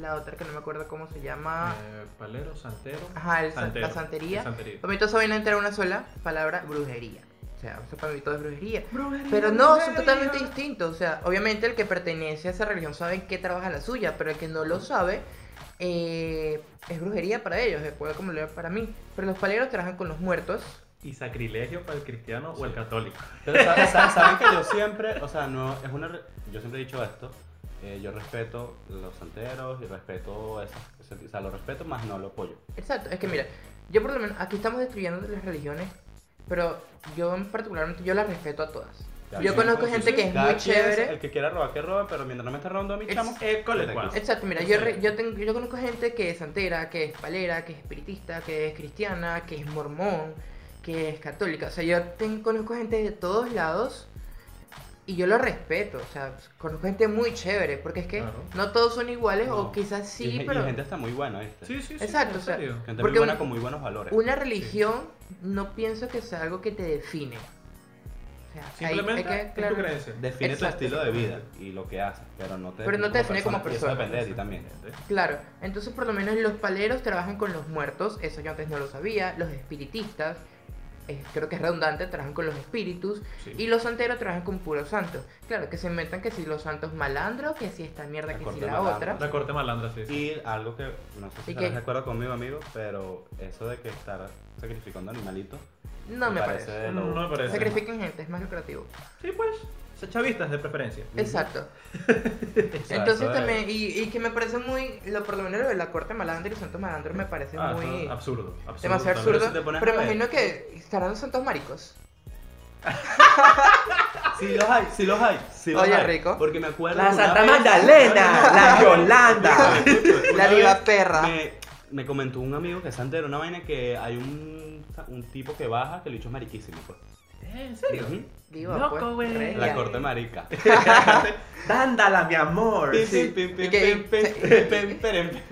Speaker 2: la otra que no me acuerdo cómo se llama.
Speaker 1: Eh, palero, santero.
Speaker 2: Ajá, el sa-
Speaker 1: santero,
Speaker 2: la santería.
Speaker 1: santería.
Speaker 2: Para mí todo eso viene a entrar una sola palabra, brujería. O sea, eso para mí todo es brujería.
Speaker 1: Brujería,
Speaker 2: Pero no, son totalmente distintos. O sea, obviamente el que pertenece a esa religión sabe en qué trabaja la suya, pero el que no lo sabe eh, es brujería para ellos, es puede como leer para mí. Pero los paleros trabajan con los muertos.
Speaker 1: Y sacrilegio para el cristiano o el católico.
Speaker 3: Pero sa- sa- saben que yo siempre, o sea, no, es una, yo siempre he dicho esto, eh, yo respeto los santeros y respeto eso, o sea, lo respeto más no lo apoyo.
Speaker 2: Exacto, es que mira, yo por lo menos aquí estamos destruyendo las religiones, pero yo en particularmente yo las respeto a todas.
Speaker 3: Cada
Speaker 2: Yo conozco gente
Speaker 3: sí,
Speaker 2: que es muy chévere.
Speaker 3: El que quiera robar, que robe, pero mientras no me esté robando a mi
Speaker 2: Es-
Speaker 3: chamo, quito.
Speaker 2: Exacto, mira, yo, re- yo, tengo, yo conozco gente que es santera, que es palera, que es espiritista, que es cristiana, que es mormón, que es católica. O sea, yo ten- conozco gente de todos lados y yo lo respeto. O sea, conozco gente muy chévere, porque es que
Speaker 1: Claro.
Speaker 2: no todos son iguales,
Speaker 3: No.
Speaker 2: o quizás sí,
Speaker 3: y, y
Speaker 2: pero
Speaker 3: gente está muy buena, ¿viste?
Speaker 1: Sí, sí, sí.
Speaker 2: Exacto, o sea.
Speaker 3: Gente
Speaker 2: Porque
Speaker 3: muy buena
Speaker 2: un-
Speaker 3: con muy buenos valores.
Speaker 2: una religión no pienso que sea algo que te define. O sea,
Speaker 1: Simplemente
Speaker 2: hay que- claro,
Speaker 1: tu.
Speaker 3: Define
Speaker 2: Exacto.
Speaker 3: tu estilo de vida y lo que haces, pero no te
Speaker 2: Pero no te define como
Speaker 3: y eso
Speaker 2: persona.
Speaker 3: depende de ti también.
Speaker 2: Claro, entonces por lo menos los paleros trabajan con los muertos, eso yo antes no lo sabía, los espiritistas, eh, creo que es redundante, trabajan con los espíritus,
Speaker 1: Sí.
Speaker 2: y los santeros trabajan con puros santos. Claro, que se inventan que si los santos malandros, que si esta mierda,
Speaker 3: La
Speaker 2: que si la
Speaker 3: malandra.
Speaker 2: otra.
Speaker 1: La corte malandra, sí. sí.
Speaker 3: Y algo que no sé si
Speaker 2: ¿Y
Speaker 3: estarás
Speaker 2: qué?
Speaker 3: de acuerdo conmigo, amigo, pero eso de que estar sacrificando animalitos
Speaker 2: No me parece.
Speaker 3: lo-
Speaker 1: no me parece.
Speaker 2: Sacrifiquen gente, es más lucrativo.
Speaker 1: Sí, pues. Se- Chavistas de preferencia.
Speaker 2: Exacto. Entonces también, y, y que me parece muy, lo, por lo menos lo de la corte malandra y los santos malandros me parece
Speaker 1: Ah,
Speaker 2: muy...
Speaker 1: absurdo, absurdo.
Speaker 2: Demasiado absurdo. Pero imagino que estarán los santos maricos.
Speaker 3: Sí los hay, sí los hay. sí los
Speaker 2: Oye,
Speaker 3: hay.
Speaker 2: rico.
Speaker 3: Porque me acuerdo.
Speaker 4: La Santa
Speaker 3: vez-
Speaker 4: Magdalena, la Yolanda.
Speaker 2: La diva perra.
Speaker 3: Me, me comentó un amigo que es santero, una vaina que hay un, un tipo que baja que bicho es mariquísimo. Pues.
Speaker 1: ¿En serio?
Speaker 3: Ujú.
Speaker 2: Diva,
Speaker 4: Loco,
Speaker 2: pues,
Speaker 4: güey.
Speaker 2: regia.
Speaker 3: La corte marica.
Speaker 4: Dándala, mi amor.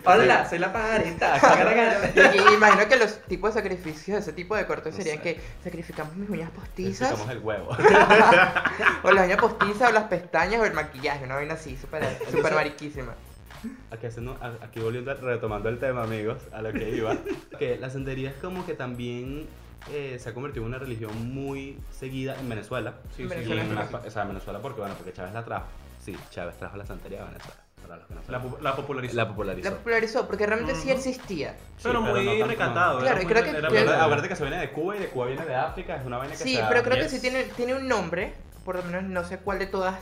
Speaker 4: Hola, soy la pajarita.
Speaker 2: Y, y imagino que los tipos de sacrificios de ese tipo de cortes
Speaker 3: No
Speaker 2: serían
Speaker 3: sé.
Speaker 2: que sacrificamos mis uñas postizas,
Speaker 3: Necesitamos el huevo.
Speaker 2: o las uñas postizas, o las pestañas, o el maquillaje, una vaina así, súper súper mariquísima.
Speaker 3: Aquí, haciendo, aquí volviendo, retomando el tema, amigos, a lo que iba. que la santería es como que también eh, se ha convertido en una religión muy seguida en Venezuela.
Speaker 1: Sí, sí,
Speaker 2: Venezuela
Speaker 3: en más
Speaker 2: así.
Speaker 3: pa- o sea, en Venezuela porque, bueno, porque Chávez la trajo. Sí, Chávez trajo la santería a Venezuela. Para los que no
Speaker 1: La, la popularizó.
Speaker 3: La popularizó.
Speaker 2: La popularizó, porque realmente sí
Speaker 1: Ujú.
Speaker 2: existía.
Speaker 3: Sí,
Speaker 1: pero muy
Speaker 3: no tanto
Speaker 1: recatado.
Speaker 2: Claro,
Speaker 1: muy-
Speaker 2: creo que-
Speaker 1: era
Speaker 2: creo-
Speaker 3: acuérdate que se viene de Cuba y de Cuba viene de África, es una vaina que
Speaker 2: Sí,
Speaker 3: se
Speaker 2: pero creo que sí tiene, tiene un nombre, por lo menos no sé cuál de todas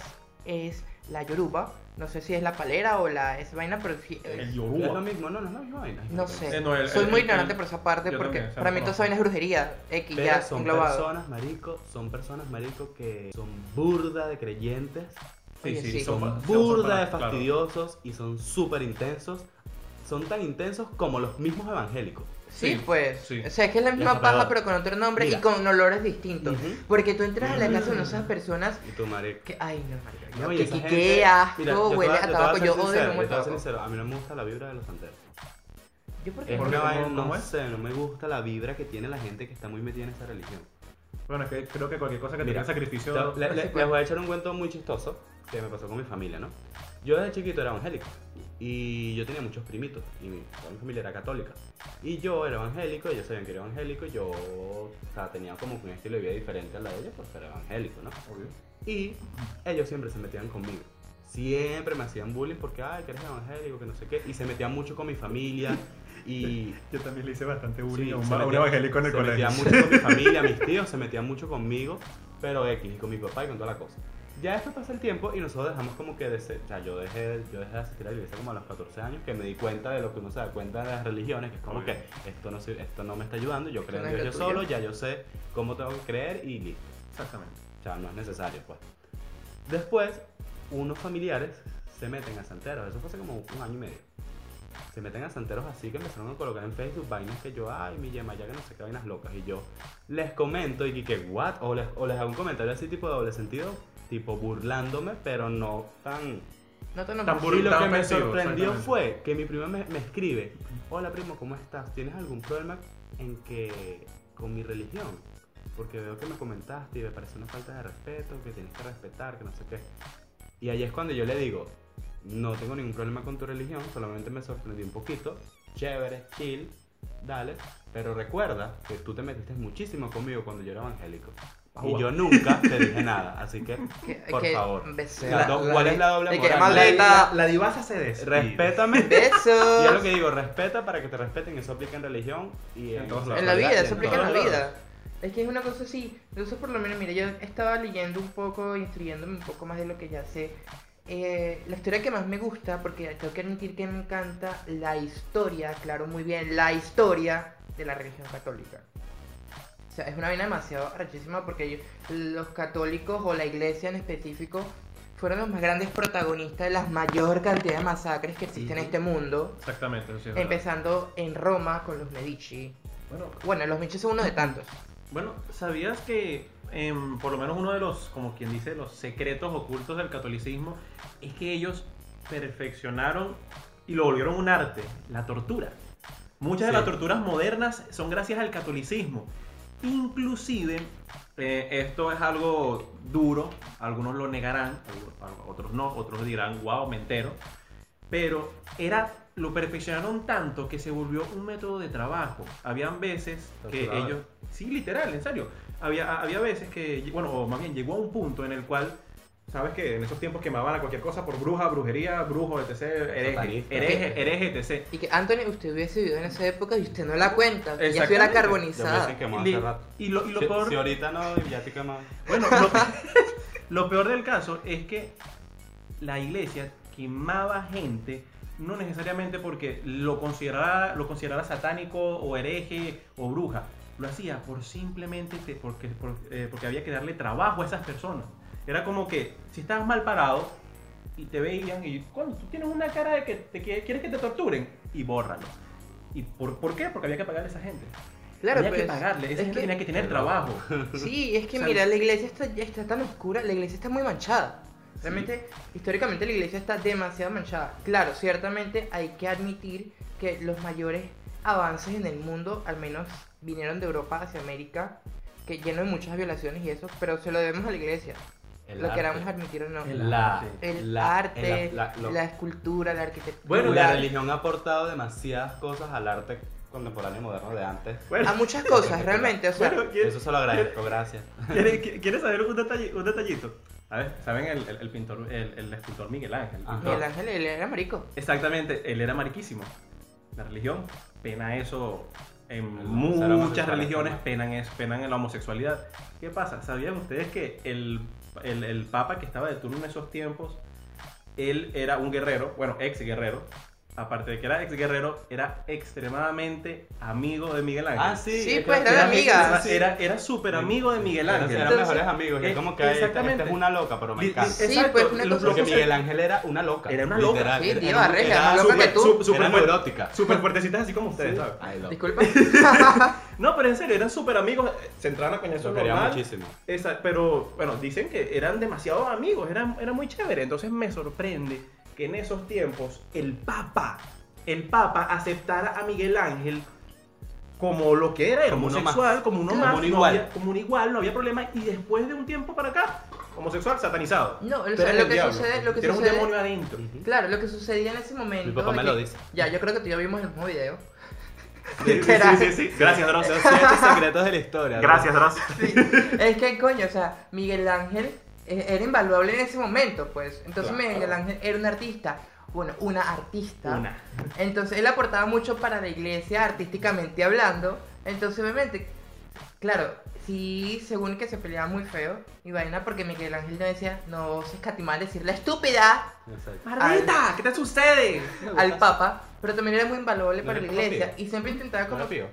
Speaker 2: es la yoruba, no sé si es la palera o la esa vaina, pero sí,
Speaker 1: El
Speaker 3: Es lo mismo, no, no es la misma vaina.
Speaker 2: no sé.
Speaker 1: Eh, no, el-
Speaker 2: Soy
Speaker 1: el-
Speaker 2: muy
Speaker 1: el-
Speaker 2: ignorante
Speaker 1: el-
Speaker 2: por esa parte
Speaker 1: yo
Speaker 2: porque
Speaker 1: también, o sea,
Speaker 2: para mí
Speaker 1: no
Speaker 2: toda esa vaina es brujería, X,
Speaker 3: Pero
Speaker 2: ya,
Speaker 3: son
Speaker 2: englobado.
Speaker 3: personas, marico, son personas, marico, que son burda de creyentes,
Speaker 1: Sí,
Speaker 2: Oye,
Speaker 1: sí,
Speaker 2: sí.
Speaker 3: son burda de
Speaker 1: claro.
Speaker 3: fastidiosos y son súper intensos. Son tan intensos como los mismos evangélicos.
Speaker 2: Sí,
Speaker 1: Sí,
Speaker 2: pues.
Speaker 1: sí.
Speaker 2: O sea, es que es la misma paja, pero con otro nombre
Speaker 3: Mira.
Speaker 2: y con olores distintos. Porque tú entras a la casa de una de esas personas
Speaker 3: Y tu marico.
Speaker 2: que, ay, no, marica,
Speaker 3: No,
Speaker 2: que, que- qué asco,
Speaker 3: Mira,
Speaker 2: huele a tabaco, yo odio el humo
Speaker 3: yo
Speaker 2: de
Speaker 3: te voy a ser
Speaker 2: tabaco.
Speaker 3: sincero, A mí no me gusta la vibra de los santeros.
Speaker 2: Yo porque
Speaker 1: ¿Por qué? ¿Cómo-
Speaker 3: no sé, no me gusta la vibra que tiene la gente que está muy metida en esa religión.
Speaker 1: Bueno, es que creo que cualquier cosa que
Speaker 3: Mira,
Speaker 1: tenga sacrificio.
Speaker 3: Le- le- les voy a echar un cuento muy chistoso que me pasó con mi familia, ¿no? Yo desde chiquito era evangélico y yo tenía muchos primitos y mi, toda mi familia era católica. Y yo era evangélico, ellos sabían que era evangélico y yo o sea, tenía como un estilo de vida diferente a la de ellos porque era evangélico, ¿no? Y ellos siempre se metían conmigo. Siempre me hacían bullying porque, ay, que eres evangélico, que no sé qué. Y se metían mucho con mi familia. Y
Speaker 1: Yo también le hice bastante
Speaker 3: Sí,
Speaker 1: bullying a un,
Speaker 3: se
Speaker 1: a un
Speaker 3: metía-
Speaker 1: evangélico en el
Speaker 3: se
Speaker 1: colegio.
Speaker 3: metía mucho con mi familia, mis tíos se metían mucho conmigo, pero X, y con mi papá y con toda la cosa. Ya esto pasa el tiempo y nosotros dejamos como que de ser, o sea, yo dejé, yo dejé de asistir a la iglesia como a los 14 años, que me di cuenta de lo que uno se da cuenta de las religiones, que es como
Speaker 1: Obvio.
Speaker 3: que esto no, esto no me está ayudando, yo creo en Dios yo solo, ya yo sé cómo tengo que creer y listo.
Speaker 1: Exactamente.
Speaker 3: O sea, no es necesario, pues. Después, unos familiares se meten a santeros. Eso fue hace como un año y medio. Se meten a santeros así que empezaron a colocar en Facebook vainas que yo, ay, mi yema, ya que no sé qué vainas locas. Y yo les comento y que, what? O les, o les hago un comentario así tipo de doble sentido, tipo burlándome, pero no tan...
Speaker 2: No
Speaker 1: Tan
Speaker 2: enojes.
Speaker 1: burlón.
Speaker 3: Y lo que me sorprendió fue que mi prima me, me escribe, hola primo, ¿cómo estás? ¿Tienes algún problema en que con mi religión? Porque veo que me comentaste y me parece una falta de respeto, que tienes que respetar, que no sé qué. Y ahí es cuando yo le digo, no tengo ningún problema con tu religión, solamente me sorprendí un poquito, chévere, chill, dale, pero recuerda que tú te metiste muchísimo conmigo cuando yo era evangélico. Y yo nunca te dije nada, así que, por
Speaker 2: que-
Speaker 3: favor.
Speaker 2: beso.
Speaker 3: La do-
Speaker 4: la
Speaker 3: ¿Cuál
Speaker 4: de-
Speaker 3: es la doble moral?
Speaker 2: maldita-
Speaker 4: La, la, la divasa se despide.
Speaker 3: Respétame. Y
Speaker 2: Besos.
Speaker 3: es lo que digo, respeta para que te respeten, eso aplica en religión y
Speaker 1: En todos lados.
Speaker 2: En la vida, eso aplica en la vida. Es que es una cosa así. Entonces, por lo menos, mira, yo estaba leyendo un poco, instruyéndome un poco más de lo que ya sé. Eh, la historia que más me gusta, porque tengo que admitir que me encanta la historia, claro, muy bien, la historia de la religión católica. O sea, es una vaina demasiado arrechísima porque ellos- los católicos o la iglesia en específico fueron los más grandes protagonistas de la mayor cantidad de masacres que existen en este mundo.
Speaker 1: Exactamente. eso sí es verdad.
Speaker 2: Empezando en Roma con los Medici.
Speaker 1: Bueno,
Speaker 2: Bueno, los Medici son uno de tantos.
Speaker 1: Bueno, ¿sabías que em, por lo menos uno de los, como quien dice, los secretos ocultos del catolicismo es que ellos perfeccionaron y lo volvieron un arte, la tortura? Muchas de
Speaker 3: Sí.
Speaker 1: las torturas modernas son gracias al catolicismo. Inclusive, eh, esto es algo duro, algunos lo negarán, otros no, otros dirán, wow, me entero. Pero era, lo perfeccionaron tanto que se volvió un método de trabajo. Habían veces que ellos, sí, literal, en serio. Había, había veces que, bueno, o más bien llegó a un punto en el cual, sabes que en esos tiempos quemaban a cualquier cosa por bruja, brujería, brujo, etc., hereje, hereje, hereje, etc.
Speaker 2: Y que Anthony, usted hubiese vivido en esa época y usted no la cuenta. Ya estuviera carbonizada.
Speaker 1: Y, y lo, y lo
Speaker 3: Si,
Speaker 1: peor,
Speaker 3: si ahorita no, ya te quemado.
Speaker 1: bueno, lo, lo peor del caso es que la iglesia quemaba gente no necesariamente porque lo considerara, lo considerara satánico o hereje o bruja. Lo hacía por simplemente te- porque, por- eh, porque había que darle trabajo a esas personas. Era como que si estabas mal parado y te veían y "Coño, tú tienes una cara de que te quie- quieres que te torturen y bórralo. ¿Y por, por qué? Porque había que pagarle a esa gente.
Speaker 2: Claro,
Speaker 1: había
Speaker 2: pues,
Speaker 1: que pagarle, esa
Speaker 2: es
Speaker 1: gente
Speaker 2: que-
Speaker 1: tenía que tener
Speaker 3: Claro.
Speaker 1: trabajo.
Speaker 2: Sí, es que mira, la iglesia está, está tan oscura, la iglesia está muy manchada. Realmente, históricamente la iglesia está demasiado manchada. Claro, ciertamente hay que admitir que los mayores avances en el mundo, al menos vinieron de Europa hacia América, que lleno de muchas violaciones y eso, pero se lo debemos a la iglesia,
Speaker 3: El
Speaker 2: lo
Speaker 3: arte.
Speaker 2: queramos admitir o no.
Speaker 1: El
Speaker 3: La,
Speaker 2: El
Speaker 3: la-
Speaker 2: arte,
Speaker 3: el- la- lo-
Speaker 2: la escultura, la arquitectura.
Speaker 3: Bueno,
Speaker 1: la-
Speaker 3: religión ha aportado demasiadas cosas al arte contemporáneo y moderno de antes.
Speaker 1: Bueno,
Speaker 2: a muchas cosas, realmente, o sea,
Speaker 1: bueno, ¿quieres,
Speaker 3: Eso se lo agradezco, gracias.
Speaker 1: ¿quieres- ¿quieres saber un, detalle- un detallito? A ver, ¿saben el, el- el pintor, el, el escultor Miguel Ángel?
Speaker 2: Miguel Ángel él era marico.
Speaker 1: Exactamente, él era mariquísimo. La religión pena eso. En muchas religiones penan, es, penan en la homosexualidad. ¿Qué pasa? ¿Sabían ustedes que el, el, el papa que estaba de turno en esos tiempos, él era un guerrero, bueno, ex guerrero, aparte de que era ex guerrero, era extremadamente amigo de Miguel Ángel.
Speaker 3: Ah, sí.
Speaker 2: Sí, pues,
Speaker 3: era
Speaker 2: eran
Speaker 3: amiga,
Speaker 2: amigas.
Speaker 1: Era, era súper amigo de Miguel Ángel.
Speaker 3: Eran mejores amigos. y es
Speaker 1: eh,
Speaker 3: como que "Ay, esta,
Speaker 1: exactamente.
Speaker 3: esta es una loca, pero me encanta.
Speaker 2: Sí,
Speaker 1: Exacto,
Speaker 2: pues, una cosa
Speaker 3: Porque
Speaker 2: así.
Speaker 3: Miguel Ángel era una loca.
Speaker 1: Era una loca.
Speaker 3: literal.
Speaker 2: Sí,
Speaker 3: Era- era-
Speaker 2: regia,
Speaker 3: era
Speaker 2: más loca
Speaker 3: súper-
Speaker 2: que tú.
Speaker 1: súper
Speaker 3: Era neurótica.
Speaker 1: Súper fuertecitas así como ustedes, ¿sabes?
Speaker 2: Disculpa.
Speaker 1: No, pero en serio, eran súper amigos. Se entraban a coñazo normal.
Speaker 3: muchísimo.
Speaker 1: Esa- pero bueno, dicen que eran demasiado amigos, eran, era muy chévere. Entonces me sorprende que en esos tiempos el Papa, el Papa aceptara a Miguel Ángel como lo que era, era
Speaker 3: Como
Speaker 1: homosexual, como uno
Speaker 3: Como
Speaker 1: más,
Speaker 3: un
Speaker 1: no
Speaker 3: igual.
Speaker 1: había- como un igual, no había problema. Y después de un tiempo para acá, homosexual satanizado.
Speaker 2: No, o sea, lo
Speaker 1: el
Speaker 2: que
Speaker 1: diablo.
Speaker 2: sucede, lo que
Speaker 1: Tienes un demonio adentro.
Speaker 2: claro, lo que sucedía en ese momento.
Speaker 3: Mi papá me lo dice.
Speaker 2: Ya, yo creo que tú y yo vimos el mismo video.
Speaker 1: Sí, sí, sí, sí. Gracias, Dross.
Speaker 3: Siete secretos de la historia. ¿no?
Speaker 1: Gracias, Dross.
Speaker 2: Sí, es que coño, o sea, Miguel Ángel era invaluable en ese momento, pues. Entonces
Speaker 1: Claro.
Speaker 2: Miguel Ángel era un artista, bueno, una artista.
Speaker 1: Una.
Speaker 2: Entonces él aportaba mucho para la iglesia, artísticamente hablando. Entonces, obviamente, claro, sí, según que se peleaba muy feo y vaina, porque Miguel Ángel no decía, no se escatimaba decir la estúpida
Speaker 3: Exacto.
Speaker 1: ¡Maldita! ¿Qué te sucede?
Speaker 2: al Papa, pero también era muy invaluable
Speaker 3: ¿No
Speaker 2: para la iglesia
Speaker 3: Pío?
Speaker 2: y siempre intentaba
Speaker 3: ¿No
Speaker 2: como.
Speaker 3: era Pío?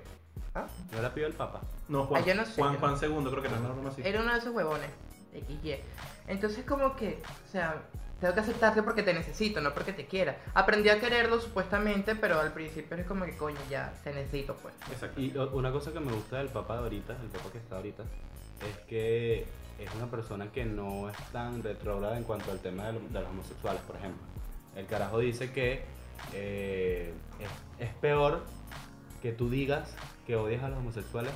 Speaker 2: ¿Ah?
Speaker 3: ¿No era Pío el Papa?
Speaker 1: No, Juan.
Speaker 2: Ah, yo no sé,
Speaker 1: Juan,
Speaker 2: yo
Speaker 1: Juan
Speaker 2: no-
Speaker 1: segundo, creo que era, no, no, así.
Speaker 2: Era uno de esos huevones. XY. Entonces como que, o sea, tengo que aceptarte porque te necesito, no porque te quiera. Aprendí a quererlo supuestamente, pero al principio es como que coño, ya te necesito pues.
Speaker 1: Exacto.
Speaker 3: Y una cosa que me gusta del Papa de ahorita, el Papa que está ahorita, es que es una persona que no es tan retrógrada en cuanto al tema de, lo- de los homosexuales, por ejemplo. El carajo dice que eh, es, es peor que tú digas que odias a los homosexuales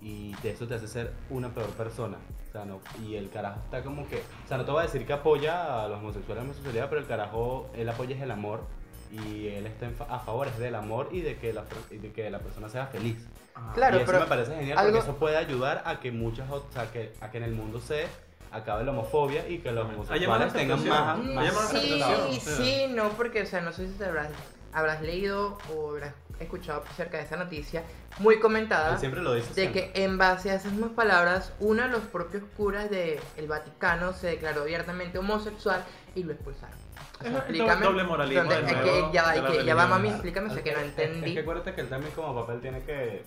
Speaker 3: y de eso te hace ser una peor persona. O sea, no, y el carajo está como que, o sea, no te voy a decir que apoya a los homosexuales y la homosexualidad, pero el carajo, él apoya es el amor. Y él está en fa- a favor es del amor y de que la, de que la persona sea feliz.
Speaker 1: Ah,
Speaker 2: Claro,
Speaker 3: y eso
Speaker 2: pero
Speaker 3: me parece genial
Speaker 2: algo-
Speaker 3: porque eso puede ayudar a que muchas o sea, que, a que en el mundo se acabe la homofobia y que los homosexuales tengan más,
Speaker 1: la
Speaker 2: sí, sí, no, porque, o sea, no sé si te habrás, habrás leído o habrás escuchado acerca de esa noticia muy comentada.
Speaker 3: Él siempre lo dice
Speaker 2: de
Speaker 3: siempre.
Speaker 2: que en base a esas mismas palabras, uno de los propios curas del Vaticano se declaró abiertamente homosexual y lo expulsaron. O sea,
Speaker 1: Es
Speaker 2: explícame.
Speaker 1: doble moralismo de nuevo
Speaker 2: que ya,
Speaker 1: de
Speaker 2: que ya va mami, explícame, sé que no entendí.
Speaker 3: Es que acuérdate que él también como papel tiene que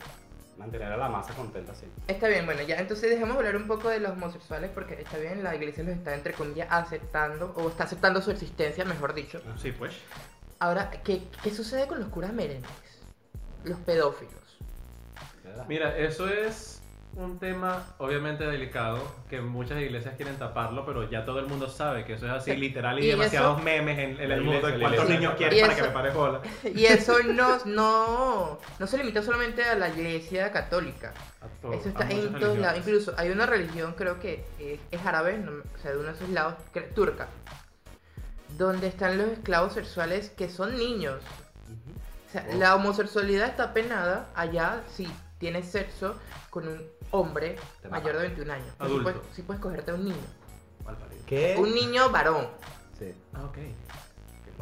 Speaker 3: mantener a la masa contenta siempre.
Speaker 2: Está bien, bueno, ya entonces dejemos hablar un poco de los homosexuales porque está bien, la iglesia los está entre comillas aceptando o está aceptando su existencia, mejor dicho.
Speaker 1: Sí, pues.
Speaker 2: Ahora, ¿qué, qué sucede con los curas merengues? Los pedófilos.
Speaker 1: Mira, eso es un tema obviamente delicado que muchas iglesias quieren taparlo, pero ya todo el mundo sabe que eso es así,
Speaker 2: Sí.
Speaker 1: literal, y,
Speaker 2: Y
Speaker 1: demasiados
Speaker 2: eso-
Speaker 1: memes en, el mundo de cuántos niños
Speaker 2: Y
Speaker 1: quieren para que
Speaker 2: eso-
Speaker 1: me pare bola.
Speaker 2: Y eso no, no, no se limita solamente a la iglesia católica.
Speaker 1: A todo-
Speaker 2: Eso está en todos lados. Incluso hay una religión, creo que es, es árabe, no o sea, de uno de esos lados, cre- turca, donde están los esclavos sexuales que son niños. Sea,
Speaker 3: Oh.
Speaker 2: la homosexualidad está penada allá si tienes sexo con un hombre
Speaker 3: Te
Speaker 2: mayor de 21 años. Si puedes, sí puedes cogerte a un niño.
Speaker 3: ¿Qué?
Speaker 2: Un niño varón.
Speaker 3: Sí.
Speaker 1: Ah, ok.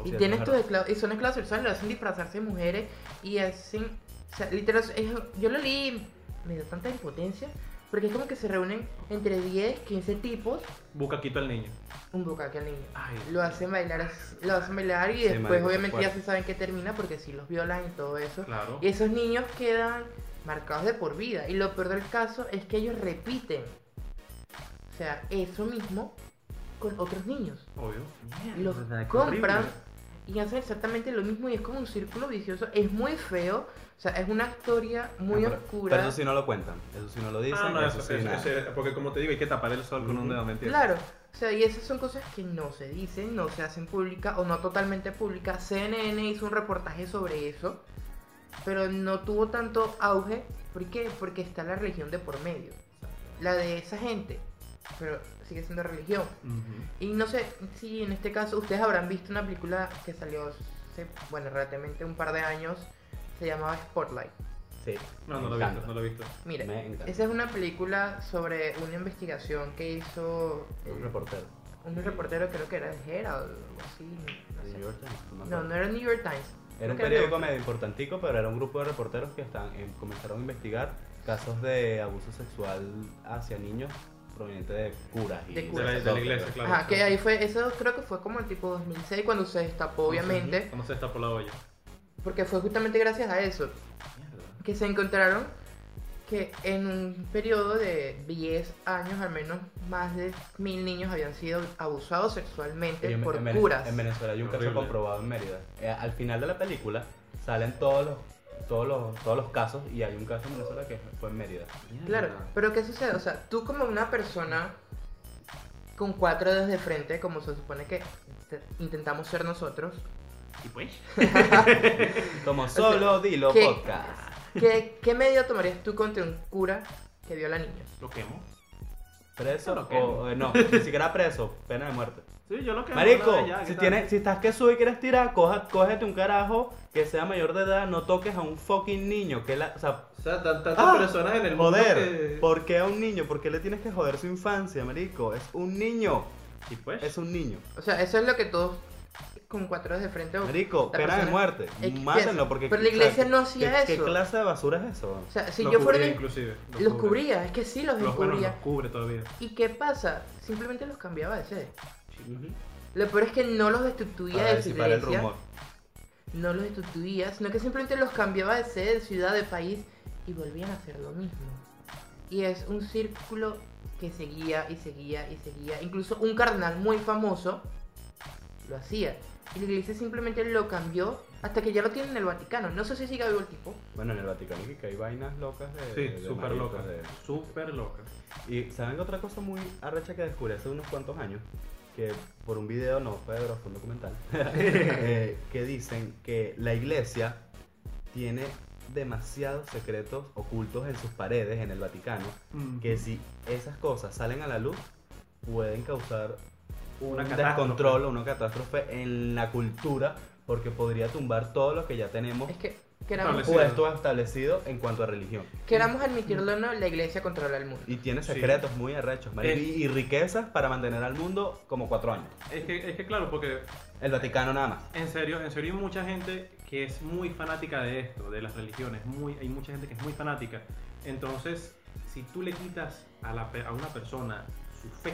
Speaker 2: Y tienes
Speaker 3: es
Speaker 2: tus y son esclavos sexuales, lo hacen disfrazarse de mujeres y hacen, o sea, literal, es- yo lo leí, me dio tanta impotencia, porque es como que se reúnen entre 10, 15 tipos,
Speaker 1: Busca quito al niño.
Speaker 2: un bucaque al niño.
Speaker 1: Ay,
Speaker 2: Lo hacen bailar, lo hacen bailar y
Speaker 3: Sí,
Speaker 2: después obviamente ya se saben que termina porque si los violan y todo eso.
Speaker 1: Claro.
Speaker 2: Y esos niños quedan marcados de por vida. Y lo peor del caso es que ellos repiten. O sea, eso mismo con otros niños.
Speaker 1: Obvio.
Speaker 2: Los
Speaker 1: Mierda, qué
Speaker 2: compran
Speaker 1: horrible.
Speaker 2: y hacen exactamente lo mismo y es como un círculo vicioso. Es muy feo. O sea, es una historia muy
Speaker 3: Ah, pero-
Speaker 2: oscura.
Speaker 3: Pero eso sí no lo cuentan. Eso sí no lo dicen.
Speaker 1: Ah, no,
Speaker 3: eso,
Speaker 1: eso,
Speaker 3: sí
Speaker 1: eso-
Speaker 3: nada.
Speaker 1: eso- porque como te digo, hay que tapar el sol con un dedo, ¿me entiendes?
Speaker 2: Claro. O sea, y esas son cosas que no se dicen, no se hacen públicas o no totalmente públicas. CNN hizo un reportaje sobre eso, pero no tuvo tanto auge. ¿Por qué? Porque está la religión de por medio. La de esa gente. Pero sigue siendo religión. Y no sé si en este caso ustedes habrán visto una película que salió hace, bueno, relativamente un par de años. Se llamaba Spotlight.
Speaker 3: Sí.
Speaker 1: No, no lo he visto, no lo he visto.
Speaker 2: Mira, esa es una película sobre una investigación que hizo eh,
Speaker 3: Un reportero.
Speaker 2: un reportero, creo que era el Herald o algo así. No,
Speaker 3: de
Speaker 2: sé.
Speaker 3: New York Times, no me
Speaker 2: no, era New York Times.
Speaker 3: Era un
Speaker 2: de
Speaker 3: periódico medio importantico, pero era un grupo de reporteros que están, eh, comenzaron a investigar casos de abuso sexual hacia niños provenientes de curas y
Speaker 2: De
Speaker 1: De
Speaker 2: curas.
Speaker 1: la, de la iglesia, claro.
Speaker 2: Ajá, que ahí fue, eso creo que fue como el tipo 2006 cuando se destapó, obviamente,
Speaker 1: ¿Cómo se por la olla?
Speaker 2: Porque fue justamente gracias a eso que se encontraron que en un periodo de 10 años al menos más de mil niños habían sido abusados sexualmente
Speaker 3: en,
Speaker 2: por
Speaker 3: en
Speaker 2: curas.
Speaker 3: en Venezuela hay un caso comprobado en Mérida. Eh, al final de la película salen todos los, todos los, todos los casos y hay un caso en Venezuela que fue en Mérida.
Speaker 2: Claro, pero ¿qué sucede? O sea, tú como una persona con cuatro dedos de frente, como se supone que te- intentamos ser nosotros,
Speaker 1: ¿Y pues?
Speaker 3: Como solo dilo
Speaker 2: ¿qué?
Speaker 3: podcast.
Speaker 2: ¿qué, qué medida tomarías tú contra un cura que viola niños?
Speaker 1: Lo quemo.
Speaker 3: Preso o, eh, no, ni siquiera preso, pena de muerte.
Speaker 1: Sí, yo lo que
Speaker 3: Marico,
Speaker 1: no, ya, ¿qué
Speaker 3: si, tienes, si estás que sube y quieres tirar, coja- cógete un carajo que sea mayor de edad, no toques a un fucking niño. Que la, o sea,
Speaker 1: O sea, tan- tantas
Speaker 3: ¡Ah!
Speaker 1: personas en el mundo
Speaker 3: joder,
Speaker 1: que-
Speaker 3: ¿por qué a un niño? ¿Por qué le tienes que joder su infancia, marico? Es un niño,
Speaker 1: Sí, pues.
Speaker 3: es un niño.
Speaker 2: O sea, eso es lo que todos con cuatro de frente. o-
Speaker 3: Marico, pena de muerte, mátenlo porque...
Speaker 2: Pero la iglesia no
Speaker 3: ¿qué-
Speaker 2: hacía
Speaker 3: ¿qué,
Speaker 2: eso.
Speaker 3: ¿Qué clase de basura es eso?
Speaker 2: O sea, si
Speaker 1: Los
Speaker 2: yo fuera
Speaker 1: cubría inclusive.
Speaker 2: los cubría, es que sí los
Speaker 1: Los, bueno,
Speaker 2: descubría.
Speaker 1: los cubre todavía.
Speaker 2: ¿Y qué pasa? Simplemente los cambiaba de sede. Lo peor es que no los destituía de su
Speaker 3: el
Speaker 2: iglesia.
Speaker 3: rumor.
Speaker 2: No los destituía, sino que simplemente los cambiaba de sede, de ciudad, de país y volvían a hacer lo mismo. Y es un círculo que seguía y seguía y seguía. Incluso un cardenal muy famoso lo hacía. Y la iglesia simplemente lo cambió hasta que ya lo tiene en el Vaticano. No sé si sigue vivo el tipo.
Speaker 3: Bueno, en el Vaticano sí que hay vainas locas de...
Speaker 1: Sí,
Speaker 3: de
Speaker 1: súper
Speaker 3: maricos,
Speaker 1: loca.
Speaker 3: de-
Speaker 1: Súper loca.
Speaker 3: Y ¿saben otra cosa muy arrecha que descubrí hace unos cuantos años? Que por un video, no fue de fue un documental, eh, que dicen que la iglesia tiene demasiados secretos ocultos en sus paredes en el Vaticano, que si esas cosas salen a la luz, pueden causar
Speaker 1: Una catástrofe.
Speaker 3: descontrol o una catástrofe en la cultura, porque podría tumbar todo lo que ya tenemos
Speaker 2: Es que queramos,
Speaker 1: Establecido.
Speaker 3: puesto establecido en cuanto a religión.
Speaker 2: queramos admitirlo o no, la iglesia controla el mundo.
Speaker 3: Y tiene
Speaker 1: Sí.
Speaker 3: secretos muy arrechos,
Speaker 1: Eh.
Speaker 3: y, y riquezas para mantener al mundo como cuatro años.
Speaker 1: Es que, es que claro, porque
Speaker 3: El Vaticano nada más.
Speaker 1: en serio, en serio hay mucha gente que es muy fanática de esto, de las religiones. Muy, hay mucha gente que es muy fanática. Entonces, si tú le quitas a, la a una persona su fe,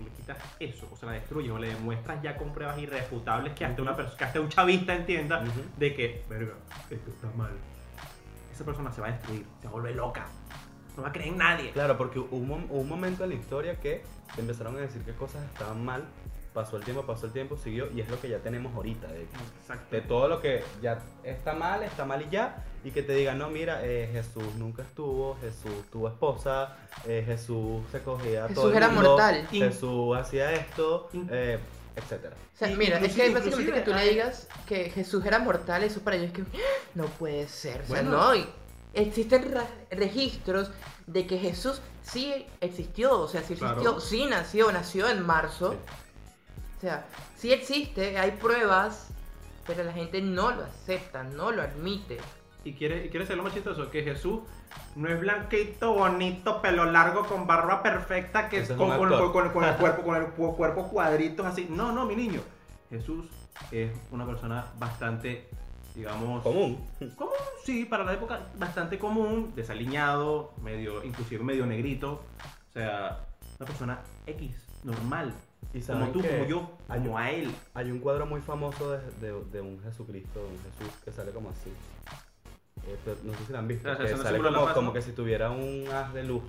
Speaker 1: tú le quitas eso, o se la destruyes, o le demuestras ya con pruebas irrefutables que hasta, una que hasta un chavista entienda
Speaker 3: Ujú.
Speaker 1: de que, verga, esto está mal. Esa persona se va a destruir, se va a volver loca. No va a creer en nadie.
Speaker 3: Claro, porque hubo un, un momento en la historia que empezaron a decir que cosas estaban mal, pasó el tiempo, pasó el tiempo, siguió, y es lo que ya tenemos ahorita. De,
Speaker 1: Exacto.
Speaker 3: de todo lo que ya está mal, está mal y ya, y que te digan, no, mira, eh, Jesús nunca estuvo, Jesús tuvo esposa, eh, Jesús se cogía a
Speaker 2: Jesús
Speaker 3: todo el
Speaker 2: era
Speaker 3: mundo,
Speaker 2: mortal.
Speaker 3: Jesús hacía esto, eh, etcétera.
Speaker 2: O sea,
Speaker 1: Y-
Speaker 2: mira, es que básicamente que tú le digas que Jesús era mortal, eso para ellos es que no puede ser. O sea,
Speaker 1: Bueno.
Speaker 2: no. y existen registros de que Jesús sí existió, o sea, sí existió,
Speaker 1: Claro.
Speaker 2: sí nació, nació en marzo. O sea, sí existe, hay pruebas, pero la gente no lo acepta, no lo admite.
Speaker 1: Y quiere, y quiere ser lo más chistoso, que Jesús no es blanquito, bonito, pelo largo, con barba perfecta, que
Speaker 3: Ese es
Speaker 1: con,
Speaker 3: un
Speaker 1: con-
Speaker 3: actor.
Speaker 1: con- con el cuerpo, con el cu- cuerpo cuadritos así. No, no, mi niño. Jesús es una persona bastante, digamos...
Speaker 3: Común.
Speaker 1: Común, sí, para la época bastante común, desaliñado, medio, inclusive medio negrito. O sea, una persona X, normal.
Speaker 3: Y
Speaker 1: Como tú, como yo,
Speaker 3: hay
Speaker 1: como
Speaker 3: un-
Speaker 1: a él.
Speaker 3: Hay un cuadro muy famoso de, de- de un Jesucristo, de un Jesús que sale como así. Eh, pero no sé si lo han visto.
Speaker 1: Ah,
Speaker 3: que sale
Speaker 1: la
Speaker 3: como,
Speaker 1: paz,
Speaker 3: como
Speaker 1: ¿no?
Speaker 3: que si tuviera un haz de luz.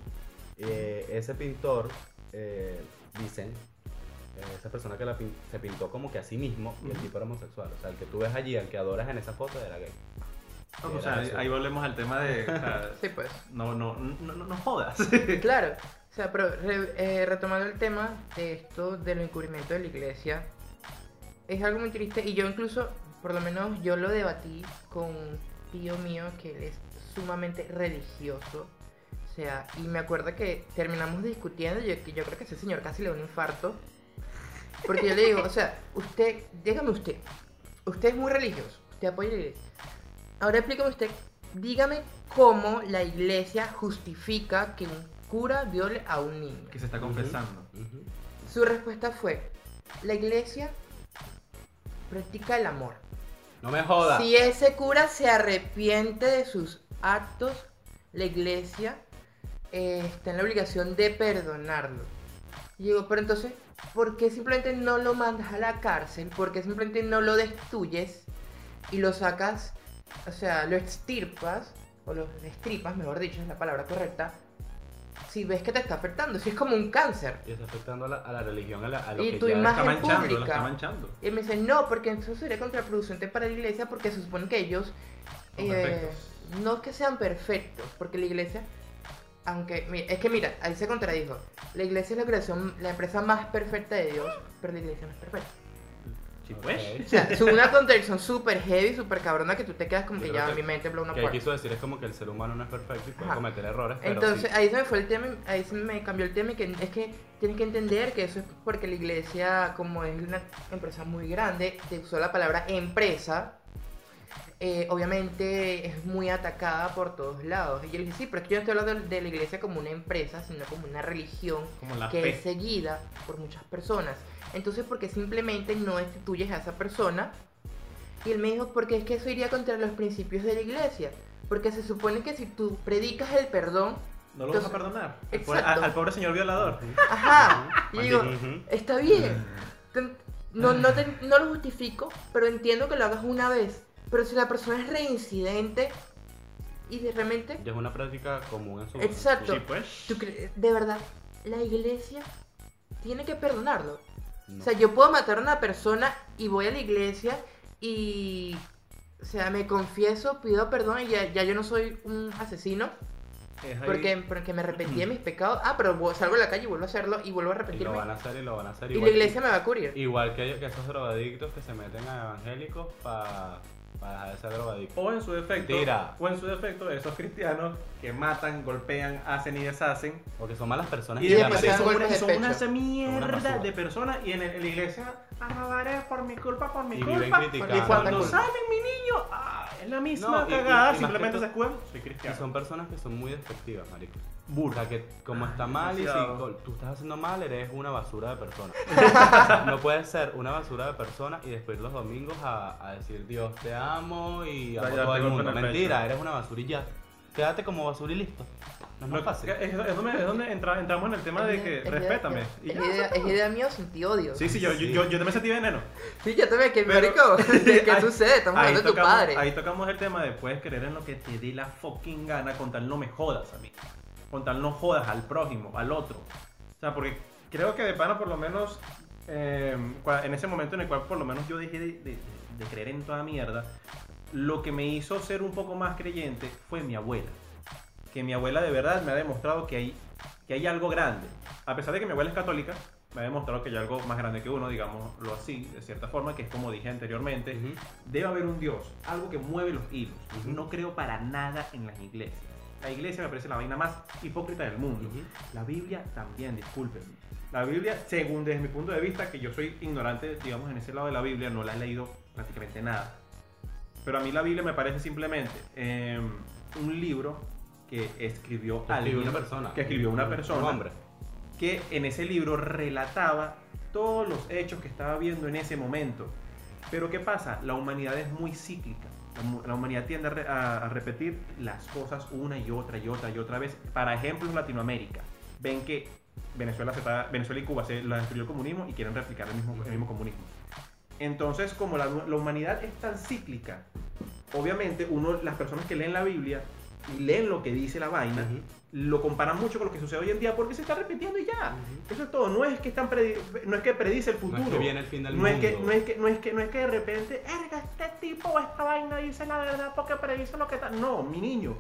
Speaker 3: Eh, ese pintor, eh, dicen, eh, esa persona que la pin- se pintó como que a sí mismo y el tipo era homosexual. O sea, el que tú ves allí, el que adoras en esa foto era gay.
Speaker 1: No, o
Speaker 3: Era
Speaker 1: sea,
Speaker 3: eso.
Speaker 1: ahí volvemos al tema de... o sea,
Speaker 2: Sí, pues.
Speaker 1: no, no, no, no, no jodas.
Speaker 2: Claro, o sea, pero re- eh, retomando el tema de esto de los encubrimientos de la iglesia, es algo muy triste y yo incluso, por lo menos yo lo debatí con tío mío que él es sumamente religioso, o sea, y me acuerdo que terminamos discutiendo y yo, que yo creo que ese señor casi le da un infarto, porque yo le digo, o sea, usted, dígame usted, usted es muy religioso, usted apoya la iglesia, ahora explícame usted, dígame cómo la iglesia justifica que un cura viole a un niño.
Speaker 1: que se está confesando.
Speaker 2: Su respuesta fue, la iglesia practica el amor.
Speaker 3: No me jodas.
Speaker 2: Si ese cura se arrepiente de sus actos, la iglesia eh, está en la obligación de perdonarlo. Y digo, pero entonces, ¿por qué simplemente no lo mandas a la cárcel? ¿Por qué simplemente no lo destruyes y lo sacas, o sea, lo extirpas, o lo destripas, mejor dicho, es la palabra correcta, si ves que te está afectando, si es como un cáncer?
Speaker 3: Y está afectando a la, a la religión, a, la, a lo
Speaker 2: Y
Speaker 3: que
Speaker 2: tu
Speaker 3: ya
Speaker 1: está
Speaker 2: imagen
Speaker 1: manchando, la
Speaker 2: pública.
Speaker 1: está manchando.
Speaker 2: Y me dice, no, porque eso sería contraproducente para la iglesia porque se supone que ellos eh, no es que sean perfectos, porque la iglesia, aunque, es que mira, ahí se contradijo, la iglesia es la creación, la empresa más perfecta de Dios, pero la iglesia no es perfecta.
Speaker 1: Sí, pues.
Speaker 2: O sea, es una contradicción súper heavy, súper cabrona que tú te quedas como
Speaker 3: Yo
Speaker 2: que ya
Speaker 3: que-
Speaker 2: mi mente blow una
Speaker 3: Lo que quiso decir es como que el ser humano no es perfecto y puede
Speaker 2: Ajá.
Speaker 3: cometer errores, pero
Speaker 2: Entonces
Speaker 3: sí.
Speaker 2: ahí se me fue el tema, ahí se me cambió el tema y que es que tienes que entender que eso es porque la iglesia, como es una empresa muy grande, te usó la palabra empresa, eh, obviamente es muy atacada por todos lados. Y yo le dije, sí, pero es que yo no estoy hablando de, de la iglesia como una empresa, sino como una religión
Speaker 1: Como la
Speaker 2: que
Speaker 1: fe.
Speaker 2: es seguida por muchas personas. Entonces, porque simplemente no destituyes a esa persona? Y él me dijo, porque es que eso iría contra los principios de la iglesia. Porque se supone que si tú predicas el perdón,
Speaker 1: No lo vas a
Speaker 2: Entonces-
Speaker 1: perdonar. Al pobre-
Speaker 2: Exacto.
Speaker 1: al, al pobre señor violador.
Speaker 2: ajá, y digo, está bien. No, no, te- no lo justifico, pero entiendo que lo hagas una vez. Pero si la persona es reincidente y de repente,
Speaker 3: Ya es una práctica común en su
Speaker 2: Exacto.
Speaker 1: Sí, pues.
Speaker 2: ¿tú crees- de verdad, la iglesia tiene que perdonarlo.
Speaker 3: No.
Speaker 2: O sea, yo puedo matar a una persona y voy a la iglesia y. O sea, me confieso, pido perdón y ya, ya yo no soy un asesino porque, porque me arrepentí de mis pecados. Ah, pero salgo a la calle y vuelvo a hacerlo y vuelvo a
Speaker 3: Y lo
Speaker 2: arrepentirme.
Speaker 3: van a hacer y lo van a hacer
Speaker 2: Y
Speaker 3: igual.
Speaker 2: la iglesia me va a cubrir.
Speaker 3: Igual que, que esos drogadictos que se meten a evangélicos para dejar de ser drogadictos.
Speaker 1: O en su defecto,
Speaker 3: Mentira.
Speaker 1: o en su defecto, esos cristianos que matan, golpean, hacen y deshacen.
Speaker 3: Porque son malas personas
Speaker 1: Y
Speaker 3: que
Speaker 1: después
Speaker 2: se
Speaker 1: son, una, son una mierda de personas y en, el- en la iglesia alabaré por mi culpa, por mi
Speaker 3: Y viven
Speaker 1: culpa.
Speaker 3: criticando.
Speaker 2: Y cuando
Speaker 1: salen mi niño, ah, es la misma
Speaker 3: No, y- y-
Speaker 1: cagada,
Speaker 3: y
Speaker 1: simplemente se escudan. Soy
Speaker 3: Y
Speaker 1: cristiano.
Speaker 3: son personas que son muy despectivas, marico. O
Speaker 1: burda.
Speaker 3: sea, que como está mal y si co- tú estás haciendo mal, eres una basura de persona. no puedes ser una basura de persona y después los domingos a, a decir Dios te amo y amo a
Speaker 1: Darte
Speaker 3: todo el
Speaker 1: golpe
Speaker 3: mundo.
Speaker 1: en el
Speaker 3: Mentira, eres una basura y ya. Quédate como basura y listo. No es más fácil.
Speaker 1: Es, es donde, es donde entra- entramos en el tema de que respétame.
Speaker 2: Es,
Speaker 1: Y ya,
Speaker 2: idea, es idea mía o sentí odio.
Speaker 1: Sí, sí, yo,
Speaker 3: Sí.
Speaker 1: yo, yo, yo también sentí veneno.
Speaker 2: Sí, yo también, que
Speaker 1: Pero-
Speaker 2: marico, ¿qué
Speaker 1: Ahí-
Speaker 2: sucede? Estamos
Speaker 1: ahí
Speaker 2: hablando de tu
Speaker 1: tocamos-
Speaker 2: padre.
Speaker 1: Ahí tocamos el tema de puedes creer en lo que te dé la fucking gana con tal no me jodas a mí. Con tal no jodas al prójimo, al otro. O sea, porque creo que de pana por lo menos eh, en ese momento en el cual por lo menos yo dejé de, de- de creer en toda mierda, lo que me hizo ser un poco más creyente fue mi abuela. Que mi abuela de verdad me ha demostrado que hay, que hay algo grande. A pesar de que mi abuela es católica, me ha demostrado que hay algo más grande que uno, digámoslo así, de cierta forma, que es como dije anteriormente,
Speaker 3: Ujú.
Speaker 1: debe haber un Dios, algo que mueve los hilos.
Speaker 3: Ujú.
Speaker 1: No creo para nada en las iglesias. La iglesia me parece la vaina más hipócrita del mundo.
Speaker 3: Ujú.
Speaker 1: La Biblia también, discúlpenme. La Biblia, según desde mi punto de vista, que yo soy ignorante, digamos, en ese lado de la Biblia, no la he leído prácticamente nada. Pero a mí la Biblia me parece simplemente eh, un libro que escribió
Speaker 3: Que escribió
Speaker 1: alguien,
Speaker 3: una persona.
Speaker 1: Que escribió una
Speaker 3: Un
Speaker 1: persona
Speaker 3: hombre.
Speaker 1: Que en ese libro relataba todos los hechos que estaba viendo en ese momento. Pero ¿qué pasa? La humanidad es muy cíclica. La, humanidad tiende a, re- a- a repetir las cosas una y otra y otra y otra vez. Para ejemplo, Latinoamérica, ven que Venezuela, se está- Venezuela y Cuba se la destruyó el comunismo y quieren replicar el mismo, el mismo comunismo. Entonces, como la, la humanidad es tan cíclica, obviamente uno, las personas que leen la Biblia y leen lo que dice la vaina,
Speaker 3: Ujú.
Speaker 1: lo comparan mucho con lo que sucede hoy en día porque se está repitiendo y ya. Eso es todo. No es que están no es que predice el
Speaker 3: No
Speaker 1: futuro.
Speaker 3: es que viene el fin del
Speaker 1: no es
Speaker 3: mundo.
Speaker 1: que, no es que, no es que, no es que de repente, erga, este tipo o esta vaina dice la verdad porque predice lo que está. No, mi niño.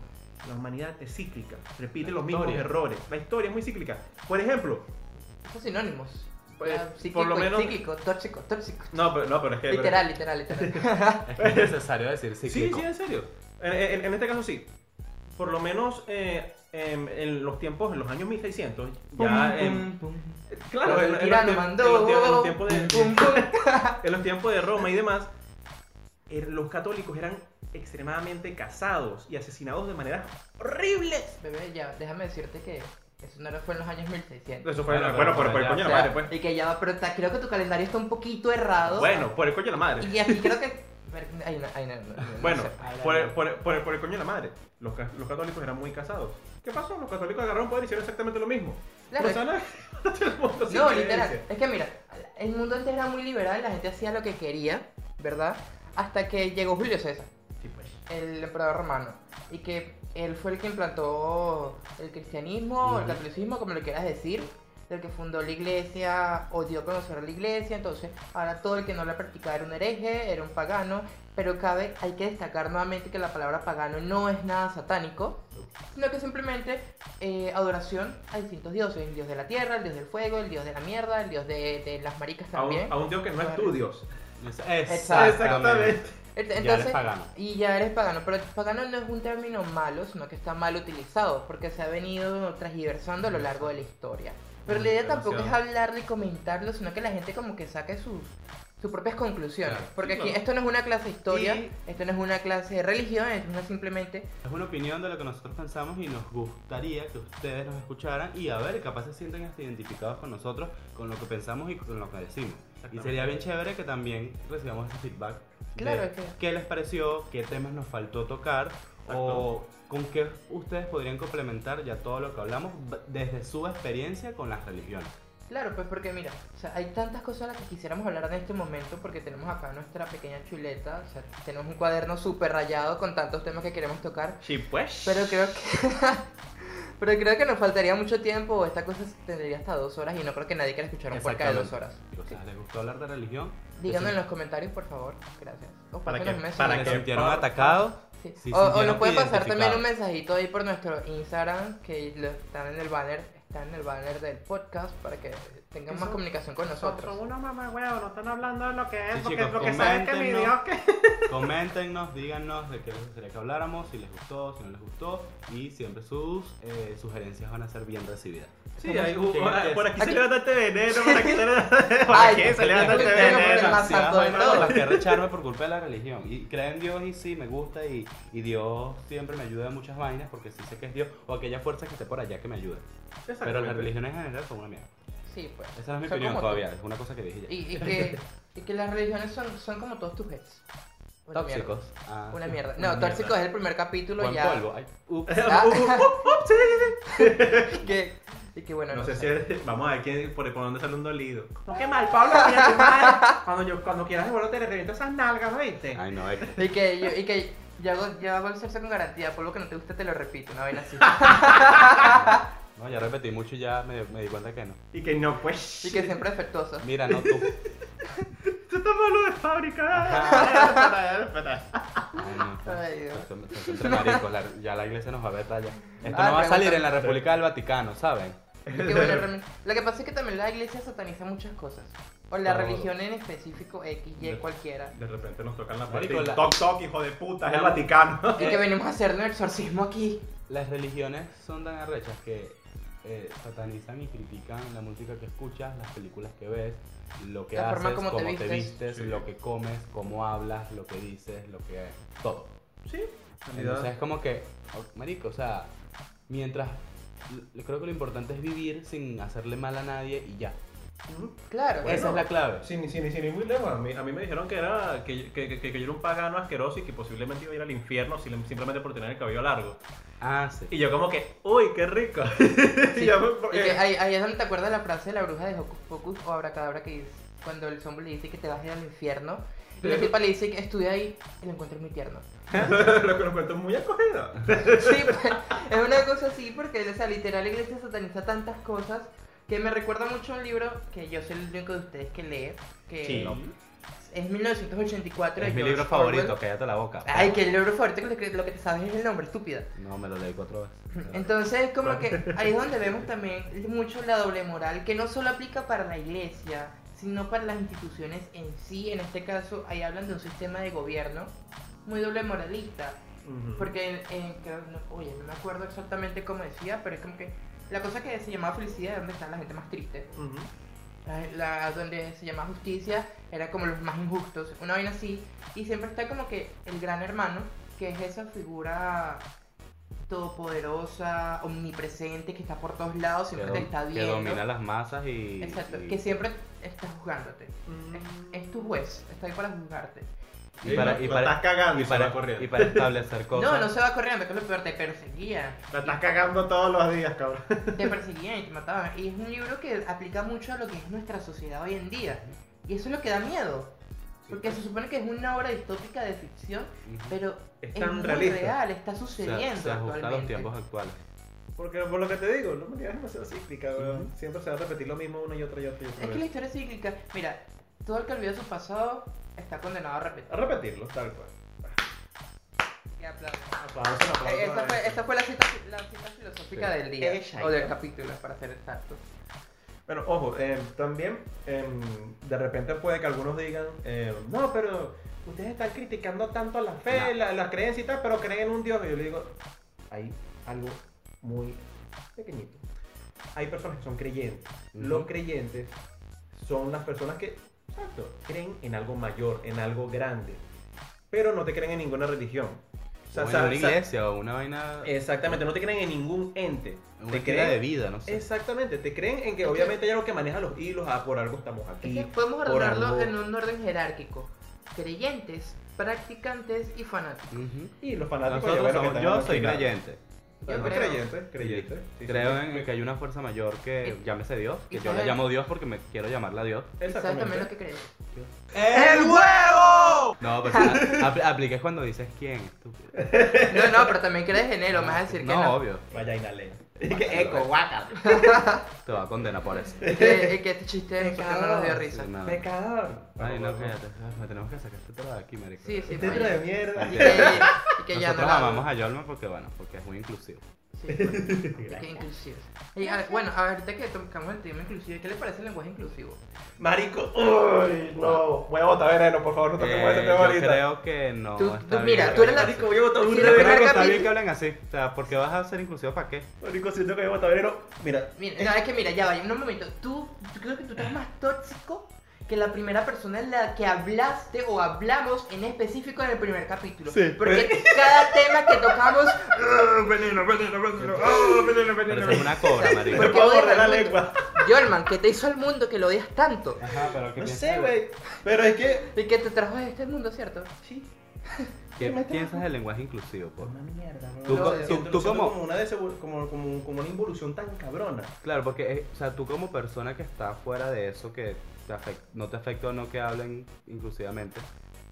Speaker 1: La humanidad es cíclica, repite
Speaker 3: La
Speaker 1: los mismos
Speaker 3: historia.
Speaker 1: errores. La historia es muy cíclica. Por ejemplo,
Speaker 2: Son sinónimos.
Speaker 1: Pues, por lo menos-
Speaker 2: cíclico, tóxico, tóxico.
Speaker 1: no, pero, no, pero es que.
Speaker 2: Literal, literal, literal.
Speaker 3: Es que es necesario decir
Speaker 1: Sí,
Speaker 3: cíclico.
Speaker 1: sí, en serio. En, en- en este caso sí. Por lo menos eh, en, en los tiempos, en los años 1600, ya en,
Speaker 2: Pum, pum,
Speaker 1: Claro, en, en los, tiempos-
Speaker 2: mandó.
Speaker 1: en los tiempos- en los tiempos de,
Speaker 2: pum, pum.
Speaker 1: en los tiempos de Roma y demás, er- los católicos eran extremadamente casados y asesinados de maneras horribles.
Speaker 2: Bebé, ya, déjame decirte que eso no fue en los años 1600.
Speaker 1: Eso fue,
Speaker 3: Bueno,
Speaker 1: bueno,
Speaker 3: pero
Speaker 1: por, el coño de la madre, pues.
Speaker 2: Y que ya va, pero creo que tu calendario está un poquito errado.
Speaker 1: Bueno, por el coño de la madre.
Speaker 2: Y aquí creo que. No,
Speaker 1: Bueno,
Speaker 2: sé.
Speaker 1: por el, por, el- por el- por el coño de la madre. Los, ca- los católicos eran muy casados. ¿Qué pasó? Los católicos agarraron poder y hicieron exactamente lo mismo.
Speaker 2: Claro.
Speaker 1: No- el
Speaker 2: literal. Es que mira, el mundo antes era muy liberal, la gente hacía lo que quería, ¿verdad? Hasta que llegó Julio César,
Speaker 1: Sí, pues.
Speaker 2: el emperador romano, y que él fue el que implantó el cristianismo, el
Speaker 3: Ujú.
Speaker 2: catolicismo, como lo quieras decir, el que fundó la iglesia, o dio a conocer a la iglesia, entonces ahora todo el que no la practicaba era un hereje, era un pagano, pero cabe, hay que destacar nuevamente que la palabra pagano no es nada satánico, sino que simplemente eh, adoración a distintos dioses, el dios de la tierra, el dios del fuego, el dios de la mierda, el dios de, de las maricas
Speaker 1: A un,
Speaker 2: también.
Speaker 1: a un dios que no es tu Dios. Exactamente.
Speaker 3: Ya eres pagano.
Speaker 2: Y ya eres pagano, pero pagano no es un término malo, sino que está mal utilizado, porque se ha venido transgiversando a lo largo de la historia. Pero la idea tampoco es hablarlo y comentarlo, sino que la gente como que saque sus, sus propias conclusiones.
Speaker 3: Claro.
Speaker 2: Porque
Speaker 1: Sí,
Speaker 2: aquí
Speaker 1: claro.
Speaker 2: esto no es una clase de historia,
Speaker 3: Y-
Speaker 2: esto no es una clase de religión, es una simplemente...
Speaker 3: Es una opinión de lo que nosotros pensamos y nos gustaría que ustedes nos escucharan y a ver, capaz se sienten hasta identificados con nosotros, con lo que pensamos y con lo que decimos. Y sería bien chévere que también recibamos ese feedback. de
Speaker 2: Claro, es que-
Speaker 3: ¿Qué les pareció? ¿Qué temas nos faltó tocar? O con qué ustedes podrían complementar ya todo lo que hablamos desde su experiencia con las religiones.
Speaker 2: Claro, pues porque mira, o sea, hay tantas cosas a las que quisiéramos hablar en este momento porque tenemos acá nuestra pequeña chuleta, o sea, tenemos un cuaderno súper rayado con tantos temas que queremos tocar.
Speaker 1: Sí, pues.
Speaker 2: Pero creo que. pero creo que nos faltaría mucho tiempo. Esta cosa tendría hasta dos horas y no creo que nadie quiera escuchar un podcast de dos horas.
Speaker 3: O sea, ¿les gustó hablar de religión?
Speaker 2: Díganme en
Speaker 3: ¿Se-
Speaker 2: los comentarios, por favor. Gracias. O
Speaker 1: ¿Para
Speaker 2: mensaje.
Speaker 1: ¿Para
Speaker 3: ¿Se
Speaker 1: qué?
Speaker 3: sintieron
Speaker 1: Por-
Speaker 3: atacados?
Speaker 2: Sí.
Speaker 3: Sí,
Speaker 2: o, o nos pueden pasar también un mensajito ahí por nuestro Instagram, que lo están en el banner, está en el banner del podcast para que tengan más comunicación con nosotros.
Speaker 4: son unos mamagüevos, no están hablando de lo que es,
Speaker 3: Sí,
Speaker 4: porque
Speaker 3: chicos,
Speaker 4: lo que saben que mi. Dios que...
Speaker 3: Coméntenos, díganos de qué les gustaría que habláramos, si les gustó, si no les gustó, y siempre sus eh, sugerencias van a ser bien recibidas.
Speaker 1: Sí, hay,
Speaker 3: Sí, es-
Speaker 1: por aquí,
Speaker 2: aquí-
Speaker 1: se levanta este veneno, por aquí se levanta, por este
Speaker 2: veneno,
Speaker 3: Demasiadas
Speaker 2: todos.
Speaker 3: vainas que recharme por culpa de la religión. Y creen en Dios y sí, me gusta y, y Dios siempre me ayuda en muchas vainas porque sí sé que es Dios o aquella fuerza que esté por allá que me ayude. Pero las religiones en general son una mierda.
Speaker 2: Sí, pues.
Speaker 3: Esa no es mi
Speaker 2: Son
Speaker 3: opinión
Speaker 2: como
Speaker 3: todavía, es una cosa que dije ya.
Speaker 2: Y, y que, y que las religiones son, son como todos tus hits. Una mierda.
Speaker 3: Tóxicos. Ah,
Speaker 2: Una
Speaker 3: sí.
Speaker 2: mierda.
Speaker 1: Una
Speaker 2: No, tóxico
Speaker 1: mierda.
Speaker 2: es el primer capítulo
Speaker 3: Juan
Speaker 2: ya.
Speaker 3: Polvo. Ay, ups.
Speaker 2: Ah.
Speaker 1: Uh, uh, uh, uh, sí, sí, sí.
Speaker 2: que, y que bueno,
Speaker 1: No sé si es- vamos a ver quién, por, por dónde sale un dolido.
Speaker 4: No, qué mal, Pablo, mira tu madre. Cuando, yo, cuando quieras devolver te reviento esas nalgas, ¿viste?
Speaker 3: Ay, no, es que-
Speaker 2: Y que yo, y que yo hago, yo hago el sexo con garantía, por lo que no te gusta te lo repito, una vaina así.
Speaker 3: No, ya repetí mucho y ya me, me di cuenta que no.
Speaker 1: Y que no, pues.
Speaker 2: Y que siempre efectuoso.
Speaker 3: Mira, no tú.
Speaker 1: Esto está malo de fábrica.
Speaker 3: Ay, no.
Speaker 2: Ay, Dios.
Speaker 3: Esto- esto es entre maricos, la- ya la iglesia nos va a ver talla. Esto
Speaker 2: Ah,
Speaker 3: no va a salir en la República del Vaticano, ¿saben?
Speaker 2: Y que bueno, realmente- lo que pasa es que también la iglesia sataniza muchas cosas. O la
Speaker 3: Todo.
Speaker 2: religión en específico, X, Y,
Speaker 1: De-
Speaker 2: cualquiera.
Speaker 1: De repente nos tocan la puerta
Speaker 3: Marico,
Speaker 1: y
Speaker 3: la-
Speaker 1: toc toc, hijo de puta, es el Vaticano.
Speaker 2: Y que venimos a hacer un exorcismo aquí.
Speaker 3: Las religiones son tan arrechas que eh, satanizan y critican la música que escuchas, las películas que ves, lo que
Speaker 2: La
Speaker 3: haces,
Speaker 2: forma como
Speaker 3: cómo
Speaker 2: te
Speaker 3: te
Speaker 2: vistes.
Speaker 1: Sí.
Speaker 3: lo que comes, cómo hablas, lo que dices, lo que... todo.
Speaker 1: Sí,
Speaker 3: Entonces es como que, marico, o sea, mientras... Creo que lo importante es vivir sin hacerle mal a nadie y ya.
Speaker 2: Claro.
Speaker 1: Bueno.
Speaker 3: Esa es la clave.
Speaker 1: Sin, sin, sin ir muy lejos, a mí, a mí me dijeron que era que, que, que, que yo era un pagano asqueroso y que posiblemente iba a ir al infierno sim- simplemente por tener el cabello largo.
Speaker 3: Ah, sí.
Speaker 1: Y yo como que, uy, qué rico.
Speaker 2: Sí,
Speaker 1: Y yo,
Speaker 2: y que ahí, ahí es donde te acuerdas la frase de la bruja de Hocus Pocus o Abracadabra que dice, cuando el zombie le dice que te vas a ir al infierno, y la tipa le dice que estudia ahí y lo encuentro muy tierno.
Speaker 1: lo que cuento es muy acogido.
Speaker 2: Sí, es una cosa así porque, o sea, literal la iglesia sataniza tantas cosas que me recuerda mucho a un libro que yo soy el único de ustedes que lee, que
Speaker 1: Sí.
Speaker 2: es 1984 de
Speaker 3: Es mi libro favorito,
Speaker 2: Orwell.
Speaker 3: cállate la boca.
Speaker 2: Ay, que el libro favorito, lo que, lo que te sabes es el nombre, estúpida.
Speaker 3: No, me lo leí cuatro veces.
Speaker 2: Entonces, como que ahí es donde vemos también mucho la doble moral, que no solo aplica para la iglesia, sino para las instituciones en sí. En este caso, ahí hablan de un sistema de gobierno muy doble moralista. Porque, en, en- creo- no- oye, no me acuerdo exactamente cómo decía, pero es como que la cosa que se llamaba felicidad es donde está la gente más triste.
Speaker 1: Ujú.
Speaker 2: La, la- donde se llama justicia era como los más injustos, una vaina así. Y siempre está como que el gran hermano, que es esa figura todopoderosa, omnipresente, que está por todos lados,
Speaker 3: Que,
Speaker 2: siempre te
Speaker 3: dom-
Speaker 2: está
Speaker 3: que
Speaker 2: viendo.
Speaker 3: domina las masas y...
Speaker 2: Exacto,
Speaker 3: y-
Speaker 2: que siempre está juzgándote.
Speaker 1: Mm.
Speaker 2: Es, es tu juez, está ahí para juzgarte.
Speaker 3: Y para, y
Speaker 1: Lo
Speaker 3: para,
Speaker 1: estás cagando
Speaker 3: y
Speaker 1: y se
Speaker 3: para,
Speaker 1: va corriendo.
Speaker 3: y para establecer cosas.
Speaker 2: No, no se va corriendo, que es lo peor, te perseguían.
Speaker 1: La estás cagando todos los días, cabrón.
Speaker 2: te perseguían y te mataban. Y es un libro que aplica mucho a lo que es nuestra sociedad hoy en día. Y eso es lo que da miedo. Porque se supone que es una obra distópica de ficción, pero
Speaker 1: Es
Speaker 2: es,
Speaker 1: tan
Speaker 2: muy
Speaker 1: realista.
Speaker 2: real, está
Speaker 3: se,
Speaker 2: sucediendo
Speaker 3: se ajusta a los
Speaker 2: actualmente.
Speaker 3: tiempos actuales.
Speaker 1: Porque por lo que te digo, la humanidad es demasiado cíclica, weón. Siempre se va a repetir lo mismo una y otra y otra y otra
Speaker 2: Es que la historia es cíclica. Mira, todo el que olvida su pasado está condenado a repetir.
Speaker 1: A repetirlo, tal cual.
Speaker 2: Y aplausos.
Speaker 1: Aplausos, aplausos.
Speaker 2: Eh, Esta fue, esta fue la, cita, la cita filosófica del día,
Speaker 4: Ella
Speaker 2: o del capítulo, para ser exactos.
Speaker 1: Bueno, ojo, eh, también eh, de repente puede que algunos digan, eh, no, pero ustedes están criticando tanto a la fe,
Speaker 3: No.
Speaker 1: la, la creencia y tal, pero creen en un Dios. Y yo le digo, hay algo muy pequeñito. Hay personas que son creyentes.
Speaker 3: Ujú.
Speaker 1: Los creyentes son las personas que, exacto, creen en algo mayor, en algo grande, pero no te creen en ninguna religión. O sea,
Speaker 3: O en una iglesia o una vaina.
Speaker 1: Exactamente, no te creen en ningún ente.
Speaker 3: una
Speaker 1: te
Speaker 3: estilo de
Speaker 1: creen,
Speaker 3: vida, no sé.
Speaker 1: Exactamente, te creen en que
Speaker 2: Es
Speaker 1: obviamente hay algo que maneja los hilos, ah, por algo estamos
Speaker 2: Es
Speaker 1: aquí.
Speaker 2: que podemos ordenarlo
Speaker 1: algo-
Speaker 2: en un orden jerárquico. Creyentes, practicantes y fanáticos.
Speaker 1: Y los fanáticos,
Speaker 3: Nosotros somos- yo soy creyente.
Speaker 2: Yo
Speaker 1: Bueno,
Speaker 2: creo.
Speaker 1: creyente, creyente. sí,
Speaker 3: Creo
Speaker 1: sí,
Speaker 3: en
Speaker 1: sí.
Speaker 3: que hay una fuerza mayor que
Speaker 2: Y-
Speaker 3: llámese Dios, que yo le
Speaker 2: sabes-
Speaker 3: llamo Dios porque me quiero llamarla Dios.
Speaker 1: Exactamente.
Speaker 2: también lo que crees.
Speaker 3: ¡El huevo! No, pero apl- apliques cuando dices quién, estúpido.
Speaker 2: No, no, pero también crees en él, o me vas a decir que
Speaker 3: No,
Speaker 2: no.
Speaker 3: obvio.
Speaker 1: Vaya inhalé.
Speaker 4: Que eco, guaca.
Speaker 3: Te va a condenar por eso.
Speaker 2: Es que, es que este chiste no nos dio risa.
Speaker 3: Sí.
Speaker 1: Pecador.
Speaker 3: Ay, no, cállate. Me tenemos que sacar este tema de aquí, marico.
Speaker 2: Sí, sí,
Speaker 1: Este de mierda.
Speaker 2: Y que, y que ya
Speaker 3: Nosotros
Speaker 2: no
Speaker 3: amamos a Yolma porque, bueno, porque es muy inclusivo.
Speaker 2: Sí, bueno, y que inclusive. Y, a- bueno, ahorita que tocamos el tema inclusive, ¿qué le parece el lenguaje inclusivo?
Speaker 1: Marico, uy, no. Voy a botar veneno, por favor, no toquemos
Speaker 3: Eh,
Speaker 1: ese tema
Speaker 3: yo
Speaker 1: ahorita.
Speaker 3: creo que no
Speaker 2: Tú-
Speaker 3: está
Speaker 2: tú- mira, tú eres la-
Speaker 1: Marico, voy a botar un
Speaker 3: creo que está bien que hablen así. O sea, ¿por qué vas a ser inclusivo para qué?
Speaker 1: Marico, siento que voy a botar veneno. Mira,
Speaker 2: Mira, no, es que mira, ya vaya, un momento. Tú, yo creo que tú estás más tóxico que la primera persona en la que hablaste o hablamos en específico en el primer capítulo.
Speaker 1: Sí,
Speaker 2: Porque cada tema que tocamos. "Ah, veneno, veneno, veneno, ah, veneno,
Speaker 3: Pero
Speaker 2: veneno.
Speaker 3: eso es una cobra, marico.
Speaker 2: ¿Por
Speaker 1: me
Speaker 2: qué
Speaker 1: puedo
Speaker 2: odias
Speaker 1: borrar la lengua.
Speaker 2: Yolman, ¿qué te hizo al mundo que lo odias tanto?
Speaker 3: Ajá, pero ¿qué
Speaker 1: No
Speaker 3: piensas
Speaker 1: sé,
Speaker 3: de-
Speaker 1: güey. Pero es que.
Speaker 2: Y que te trajo a este mundo, ¿cierto?
Speaker 1: Sí.
Speaker 3: ¿Qué
Speaker 1: ¿Qué me está-
Speaker 3: piensas del lenguaje inclusivo, por?
Speaker 1: Una mierda, bro.
Speaker 3: Tú
Speaker 1: siento-
Speaker 3: tú- tú como-
Speaker 1: como una como, como, como una involución tan cabrona.
Speaker 3: Claro, porque, eh, o sea, tú como persona que está fuera de eso, que te no te afecta o no que hablen inclusivamente,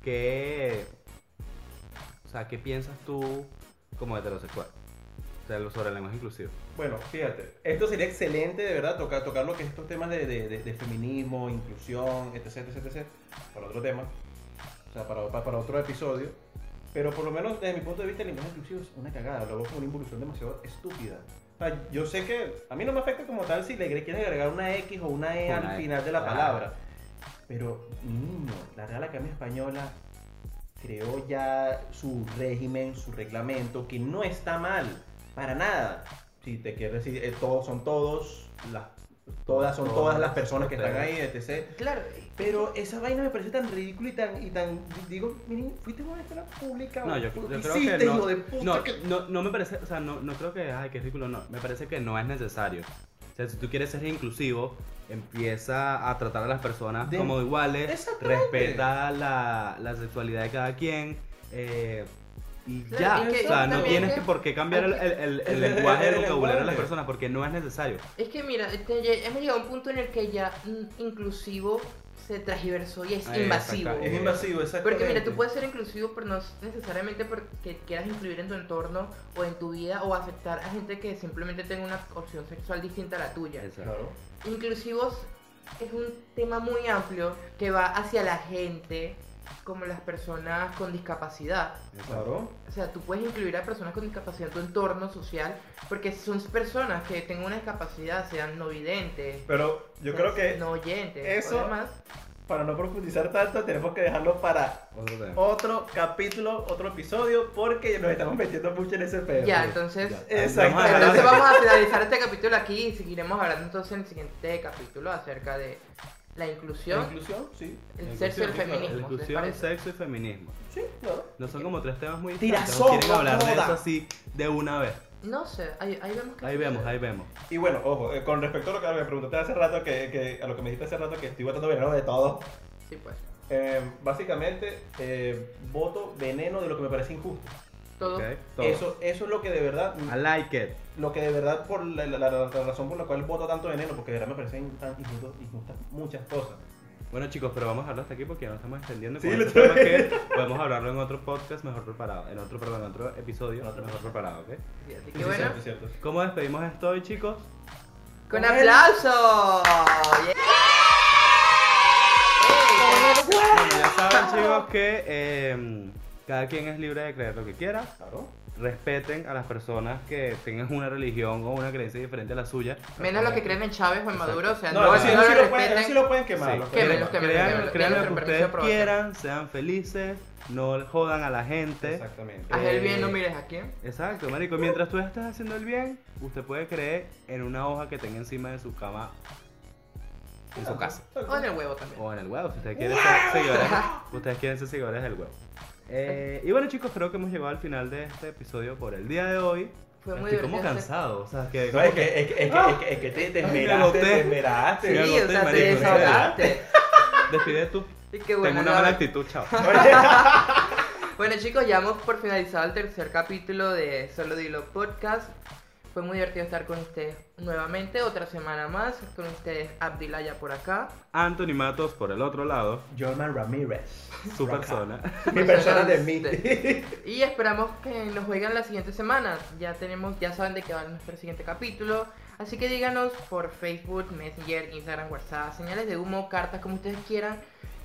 Speaker 3: ¿qué, o sea, ¿qué piensas tú como heterosexual? Sobre el lenguaje inclusivo.
Speaker 1: Bueno, fíjate, esto sería excelente de verdad tocar, tocar lo que es estos temas de, de, de- de feminismo, inclusión, etc, etc, etc, para otro tema, o sea, para, para, para otro episodio. Pero por lo menos desde mi punto de vista el lenguaje inclusivo es una cagada, lo veo como una involución demasiado estúpida. O sea, yo sé que a mí no me afecta como tal si le quieres agregar una X o una E
Speaker 3: Una
Speaker 1: al
Speaker 3: E,
Speaker 1: final de la
Speaker 3: claro.
Speaker 1: palabra. Pero, niño, la Real Academia Española creó ya su régimen, su reglamento, que no está mal, para nada. Si te quieres decir, eh, todos son todos, las, todas son todas las personas que están ahí, etc.
Speaker 2: Claro.
Speaker 1: Pero esa vaina me parece tan ridícula y tan, y tan digo, miren, fuiste a una escuela pública,
Speaker 3: No, yo,
Speaker 1: ¿qué
Speaker 3: yo creo
Speaker 1: hiciste,
Speaker 3: que no,
Speaker 1: hijo de puta?
Speaker 3: no,
Speaker 1: que-
Speaker 3: no, no me parece, o sea, no, no creo que, ay, qué ridículo, no, me parece que no es necesario. O sea, si tú quieres ser inclusivo, empieza a tratar a las personas
Speaker 1: De-
Speaker 3: como iguales, respeta la, la sexualidad de cada quien, eh, y
Speaker 2: Claro,
Speaker 3: ya,
Speaker 2: es que
Speaker 3: o sea, no tienes
Speaker 2: que-
Speaker 3: que por qué cambiar el, el- el- el
Speaker 1: el-
Speaker 3: lenguaje, el, vocabulario de las personas, porque no es necesario.
Speaker 2: Es que mira, este, hemos llegado a un punto en el que ya mm, inclusivo se transversó y es invasivo.
Speaker 3: exacto.
Speaker 1: Es invasivo, exactamente.
Speaker 2: Porque mira, tú puedes ser inclusivo, pero no necesariamente porque quieras incluir en tu entorno o en tu vida o aceptar a gente que simplemente tenga una opción sexual distinta a la tuya.
Speaker 1: Claro.
Speaker 2: Inclusivos es un tema muy amplio que va hacia la gente como las personas con discapacidad.
Speaker 1: Claro.
Speaker 2: O sea, tú puedes incluir a personas con discapacidad en tu entorno social porque son personas que tengan una discapacidad, sean no videntes,
Speaker 1: Pero yo creo que
Speaker 2: no oyentes,
Speaker 1: eso-
Speaker 2: o demás.
Speaker 1: para no profundizar tanto, tenemos que dejarlo para
Speaker 3: Otro
Speaker 1: capítulo, otro episodio, porque nos estamos metiendo mucho en ese pedo.
Speaker 2: Ya, entonces...
Speaker 3: Ya.
Speaker 1: Exacto.
Speaker 2: Entonces vamos a finalizar este capítulo aquí y seguiremos hablando entonces en el siguiente capítulo acerca de la
Speaker 1: ¿La
Speaker 2: inclusión,
Speaker 1: inclusión? Sí.
Speaker 2: el
Speaker 3: La
Speaker 2: sexo y el
Speaker 1: inclusión,
Speaker 2: feminismo. ¿les
Speaker 3: Inclusión, sexo y feminismo.
Speaker 1: Sí, claro.
Speaker 3: No son como tres temas muy. ¿o ¿Quieren hablar de eso así de una vez?
Speaker 2: No sé, ahí, ahí vemos. qué
Speaker 3: Ahí vemos, ahí vemos.
Speaker 1: Y bueno, ojo, eh, con respecto a lo que me preguntaste hace rato, que, que- a lo que me dijiste hace rato, que estoy votando veneno de todo.
Speaker 2: Sí, pues.
Speaker 1: eh, básicamente, eh, voto veneno de lo que me parece injusto.
Speaker 2: Todo.
Speaker 3: Ok, todo.
Speaker 1: Eso, eso es lo que de verdad,
Speaker 3: I like it.
Speaker 1: lo que de verdad, por la, la- la- la razón por la cual voto tanto veneno, porque de verdad me parecen tan injustos, injustas muchas cosas.
Speaker 3: Bueno chicos, pero vamos a hablar hasta aquí porque ya nos estamos extendiendo.
Speaker 1: Sí,
Speaker 3: con
Speaker 1: estoy-
Speaker 3: que podemos hablarlo en otro podcast mejor preparado, en otro, perdón, en otro episodio
Speaker 1: En otro
Speaker 3: mejor preparado, ¿ok?
Speaker 2: Sí, así
Speaker 1: Sí,
Speaker 2: que
Speaker 1: sí,
Speaker 2: bueno,
Speaker 1: cierto, cierto.
Speaker 3: ¿Cómo despedimos esto hoy chicos?
Speaker 2: con aplauso. Yeah.
Speaker 3: Bueno, ya saben chicos que eh, cada quien es libre de creer lo que quiera.
Speaker 1: Claro.
Speaker 3: respeten a las personas que tengan una religión o una creencia diferente a la suya.
Speaker 2: Menos los que creen en Chávez o en. Maduro, o sea,
Speaker 1: No,
Speaker 2: no,
Speaker 1: sí,
Speaker 2: no
Speaker 1: eso sí
Speaker 2: lo
Speaker 1: lo pueden, eso sí
Speaker 2: respeten.
Speaker 1: lo pueden quemar.
Speaker 3: Sí.
Speaker 1: lo pueden
Speaker 2: Quémenlos,
Speaker 1: quemar.
Speaker 2: quémenlos.
Speaker 3: Crean,
Speaker 2: Tienen
Speaker 3: crean lo que ustedes quieran, sean felices, no jodan a la gente.
Speaker 1: Exactamente.
Speaker 2: Haz el bien,
Speaker 3: Eh,
Speaker 2: no mires a quién.
Speaker 3: Exacto, marico. Mientras tú estés haciendo el bien, usted puede creer en una hoja que tenga encima de su cama en su casa.
Speaker 2: O en el huevo también.
Speaker 3: O en el huevo, si ustedes quieren ser seguidores, ustedes quieren ser seguidores del huevo. Eh, y bueno chicos, creo que hemos llegado al final de este episodio por el día de hoy.
Speaker 2: Fue muy
Speaker 3: Estoy como
Speaker 2: divertido
Speaker 3: cansado, o sea, que...
Speaker 1: No, es que, es que, es que, es que, es que te, te esmeraste, te esmeraste.
Speaker 2: Sí, o sea, te desahogaste.
Speaker 3: Despide tú.
Speaker 2: Y qué
Speaker 3: Tengo
Speaker 2: bueno.
Speaker 3: una mala actitud, chao.
Speaker 2: Bueno chicos, ya hemos por finalizado el tercer capítulo de Solo Dilo Podcast. Fue muy divertido estar con ustedes nuevamente, otra semana más, con ustedes Abdilaya por acá.
Speaker 3: Anthony Matos por el otro lado,
Speaker 1: Jorman Ramírez.
Speaker 3: su persona.
Speaker 1: Mi persona de mí.
Speaker 2: Y esperamos que nos oigan la siguiente semana. Ya tenemos, ya saben de qué va nuestro siguiente capítulo. Así que díganos por Facebook, Messenger, Instagram, WhatsApp, señales de humo, cartas, como ustedes quieran.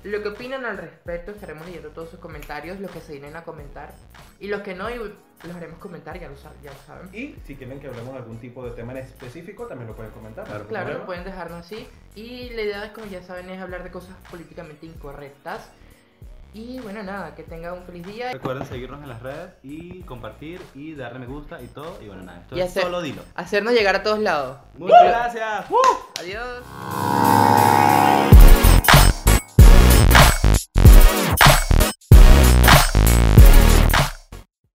Speaker 2: Lo que opinan al respecto, estaremos leyendo todos sus comentarios, los que se vienen a comentar. Y los que no, y los haremos comentar, ya lo, sa- ya lo saben.
Speaker 1: Y si quieren que hablemos de algún tipo de tema en específico, también lo pueden comentar.
Speaker 3: Claro.
Speaker 2: Claro,
Speaker 1: ¿Problema?
Speaker 2: pueden dejarnos así. Y la idea, como ya saben, es hablar de cosas políticamente incorrectas. Y bueno, nada, que tengan un feliz día.
Speaker 3: Recuerden seguirnos en las redes y compartir y darle me gusta y todo. Y bueno, nada, esto
Speaker 2: Y
Speaker 3: es
Speaker 2: hacer-
Speaker 3: solo dilo.
Speaker 2: Hacernos llegar a todos lados.
Speaker 3: Muchas gracias.
Speaker 2: Adiós.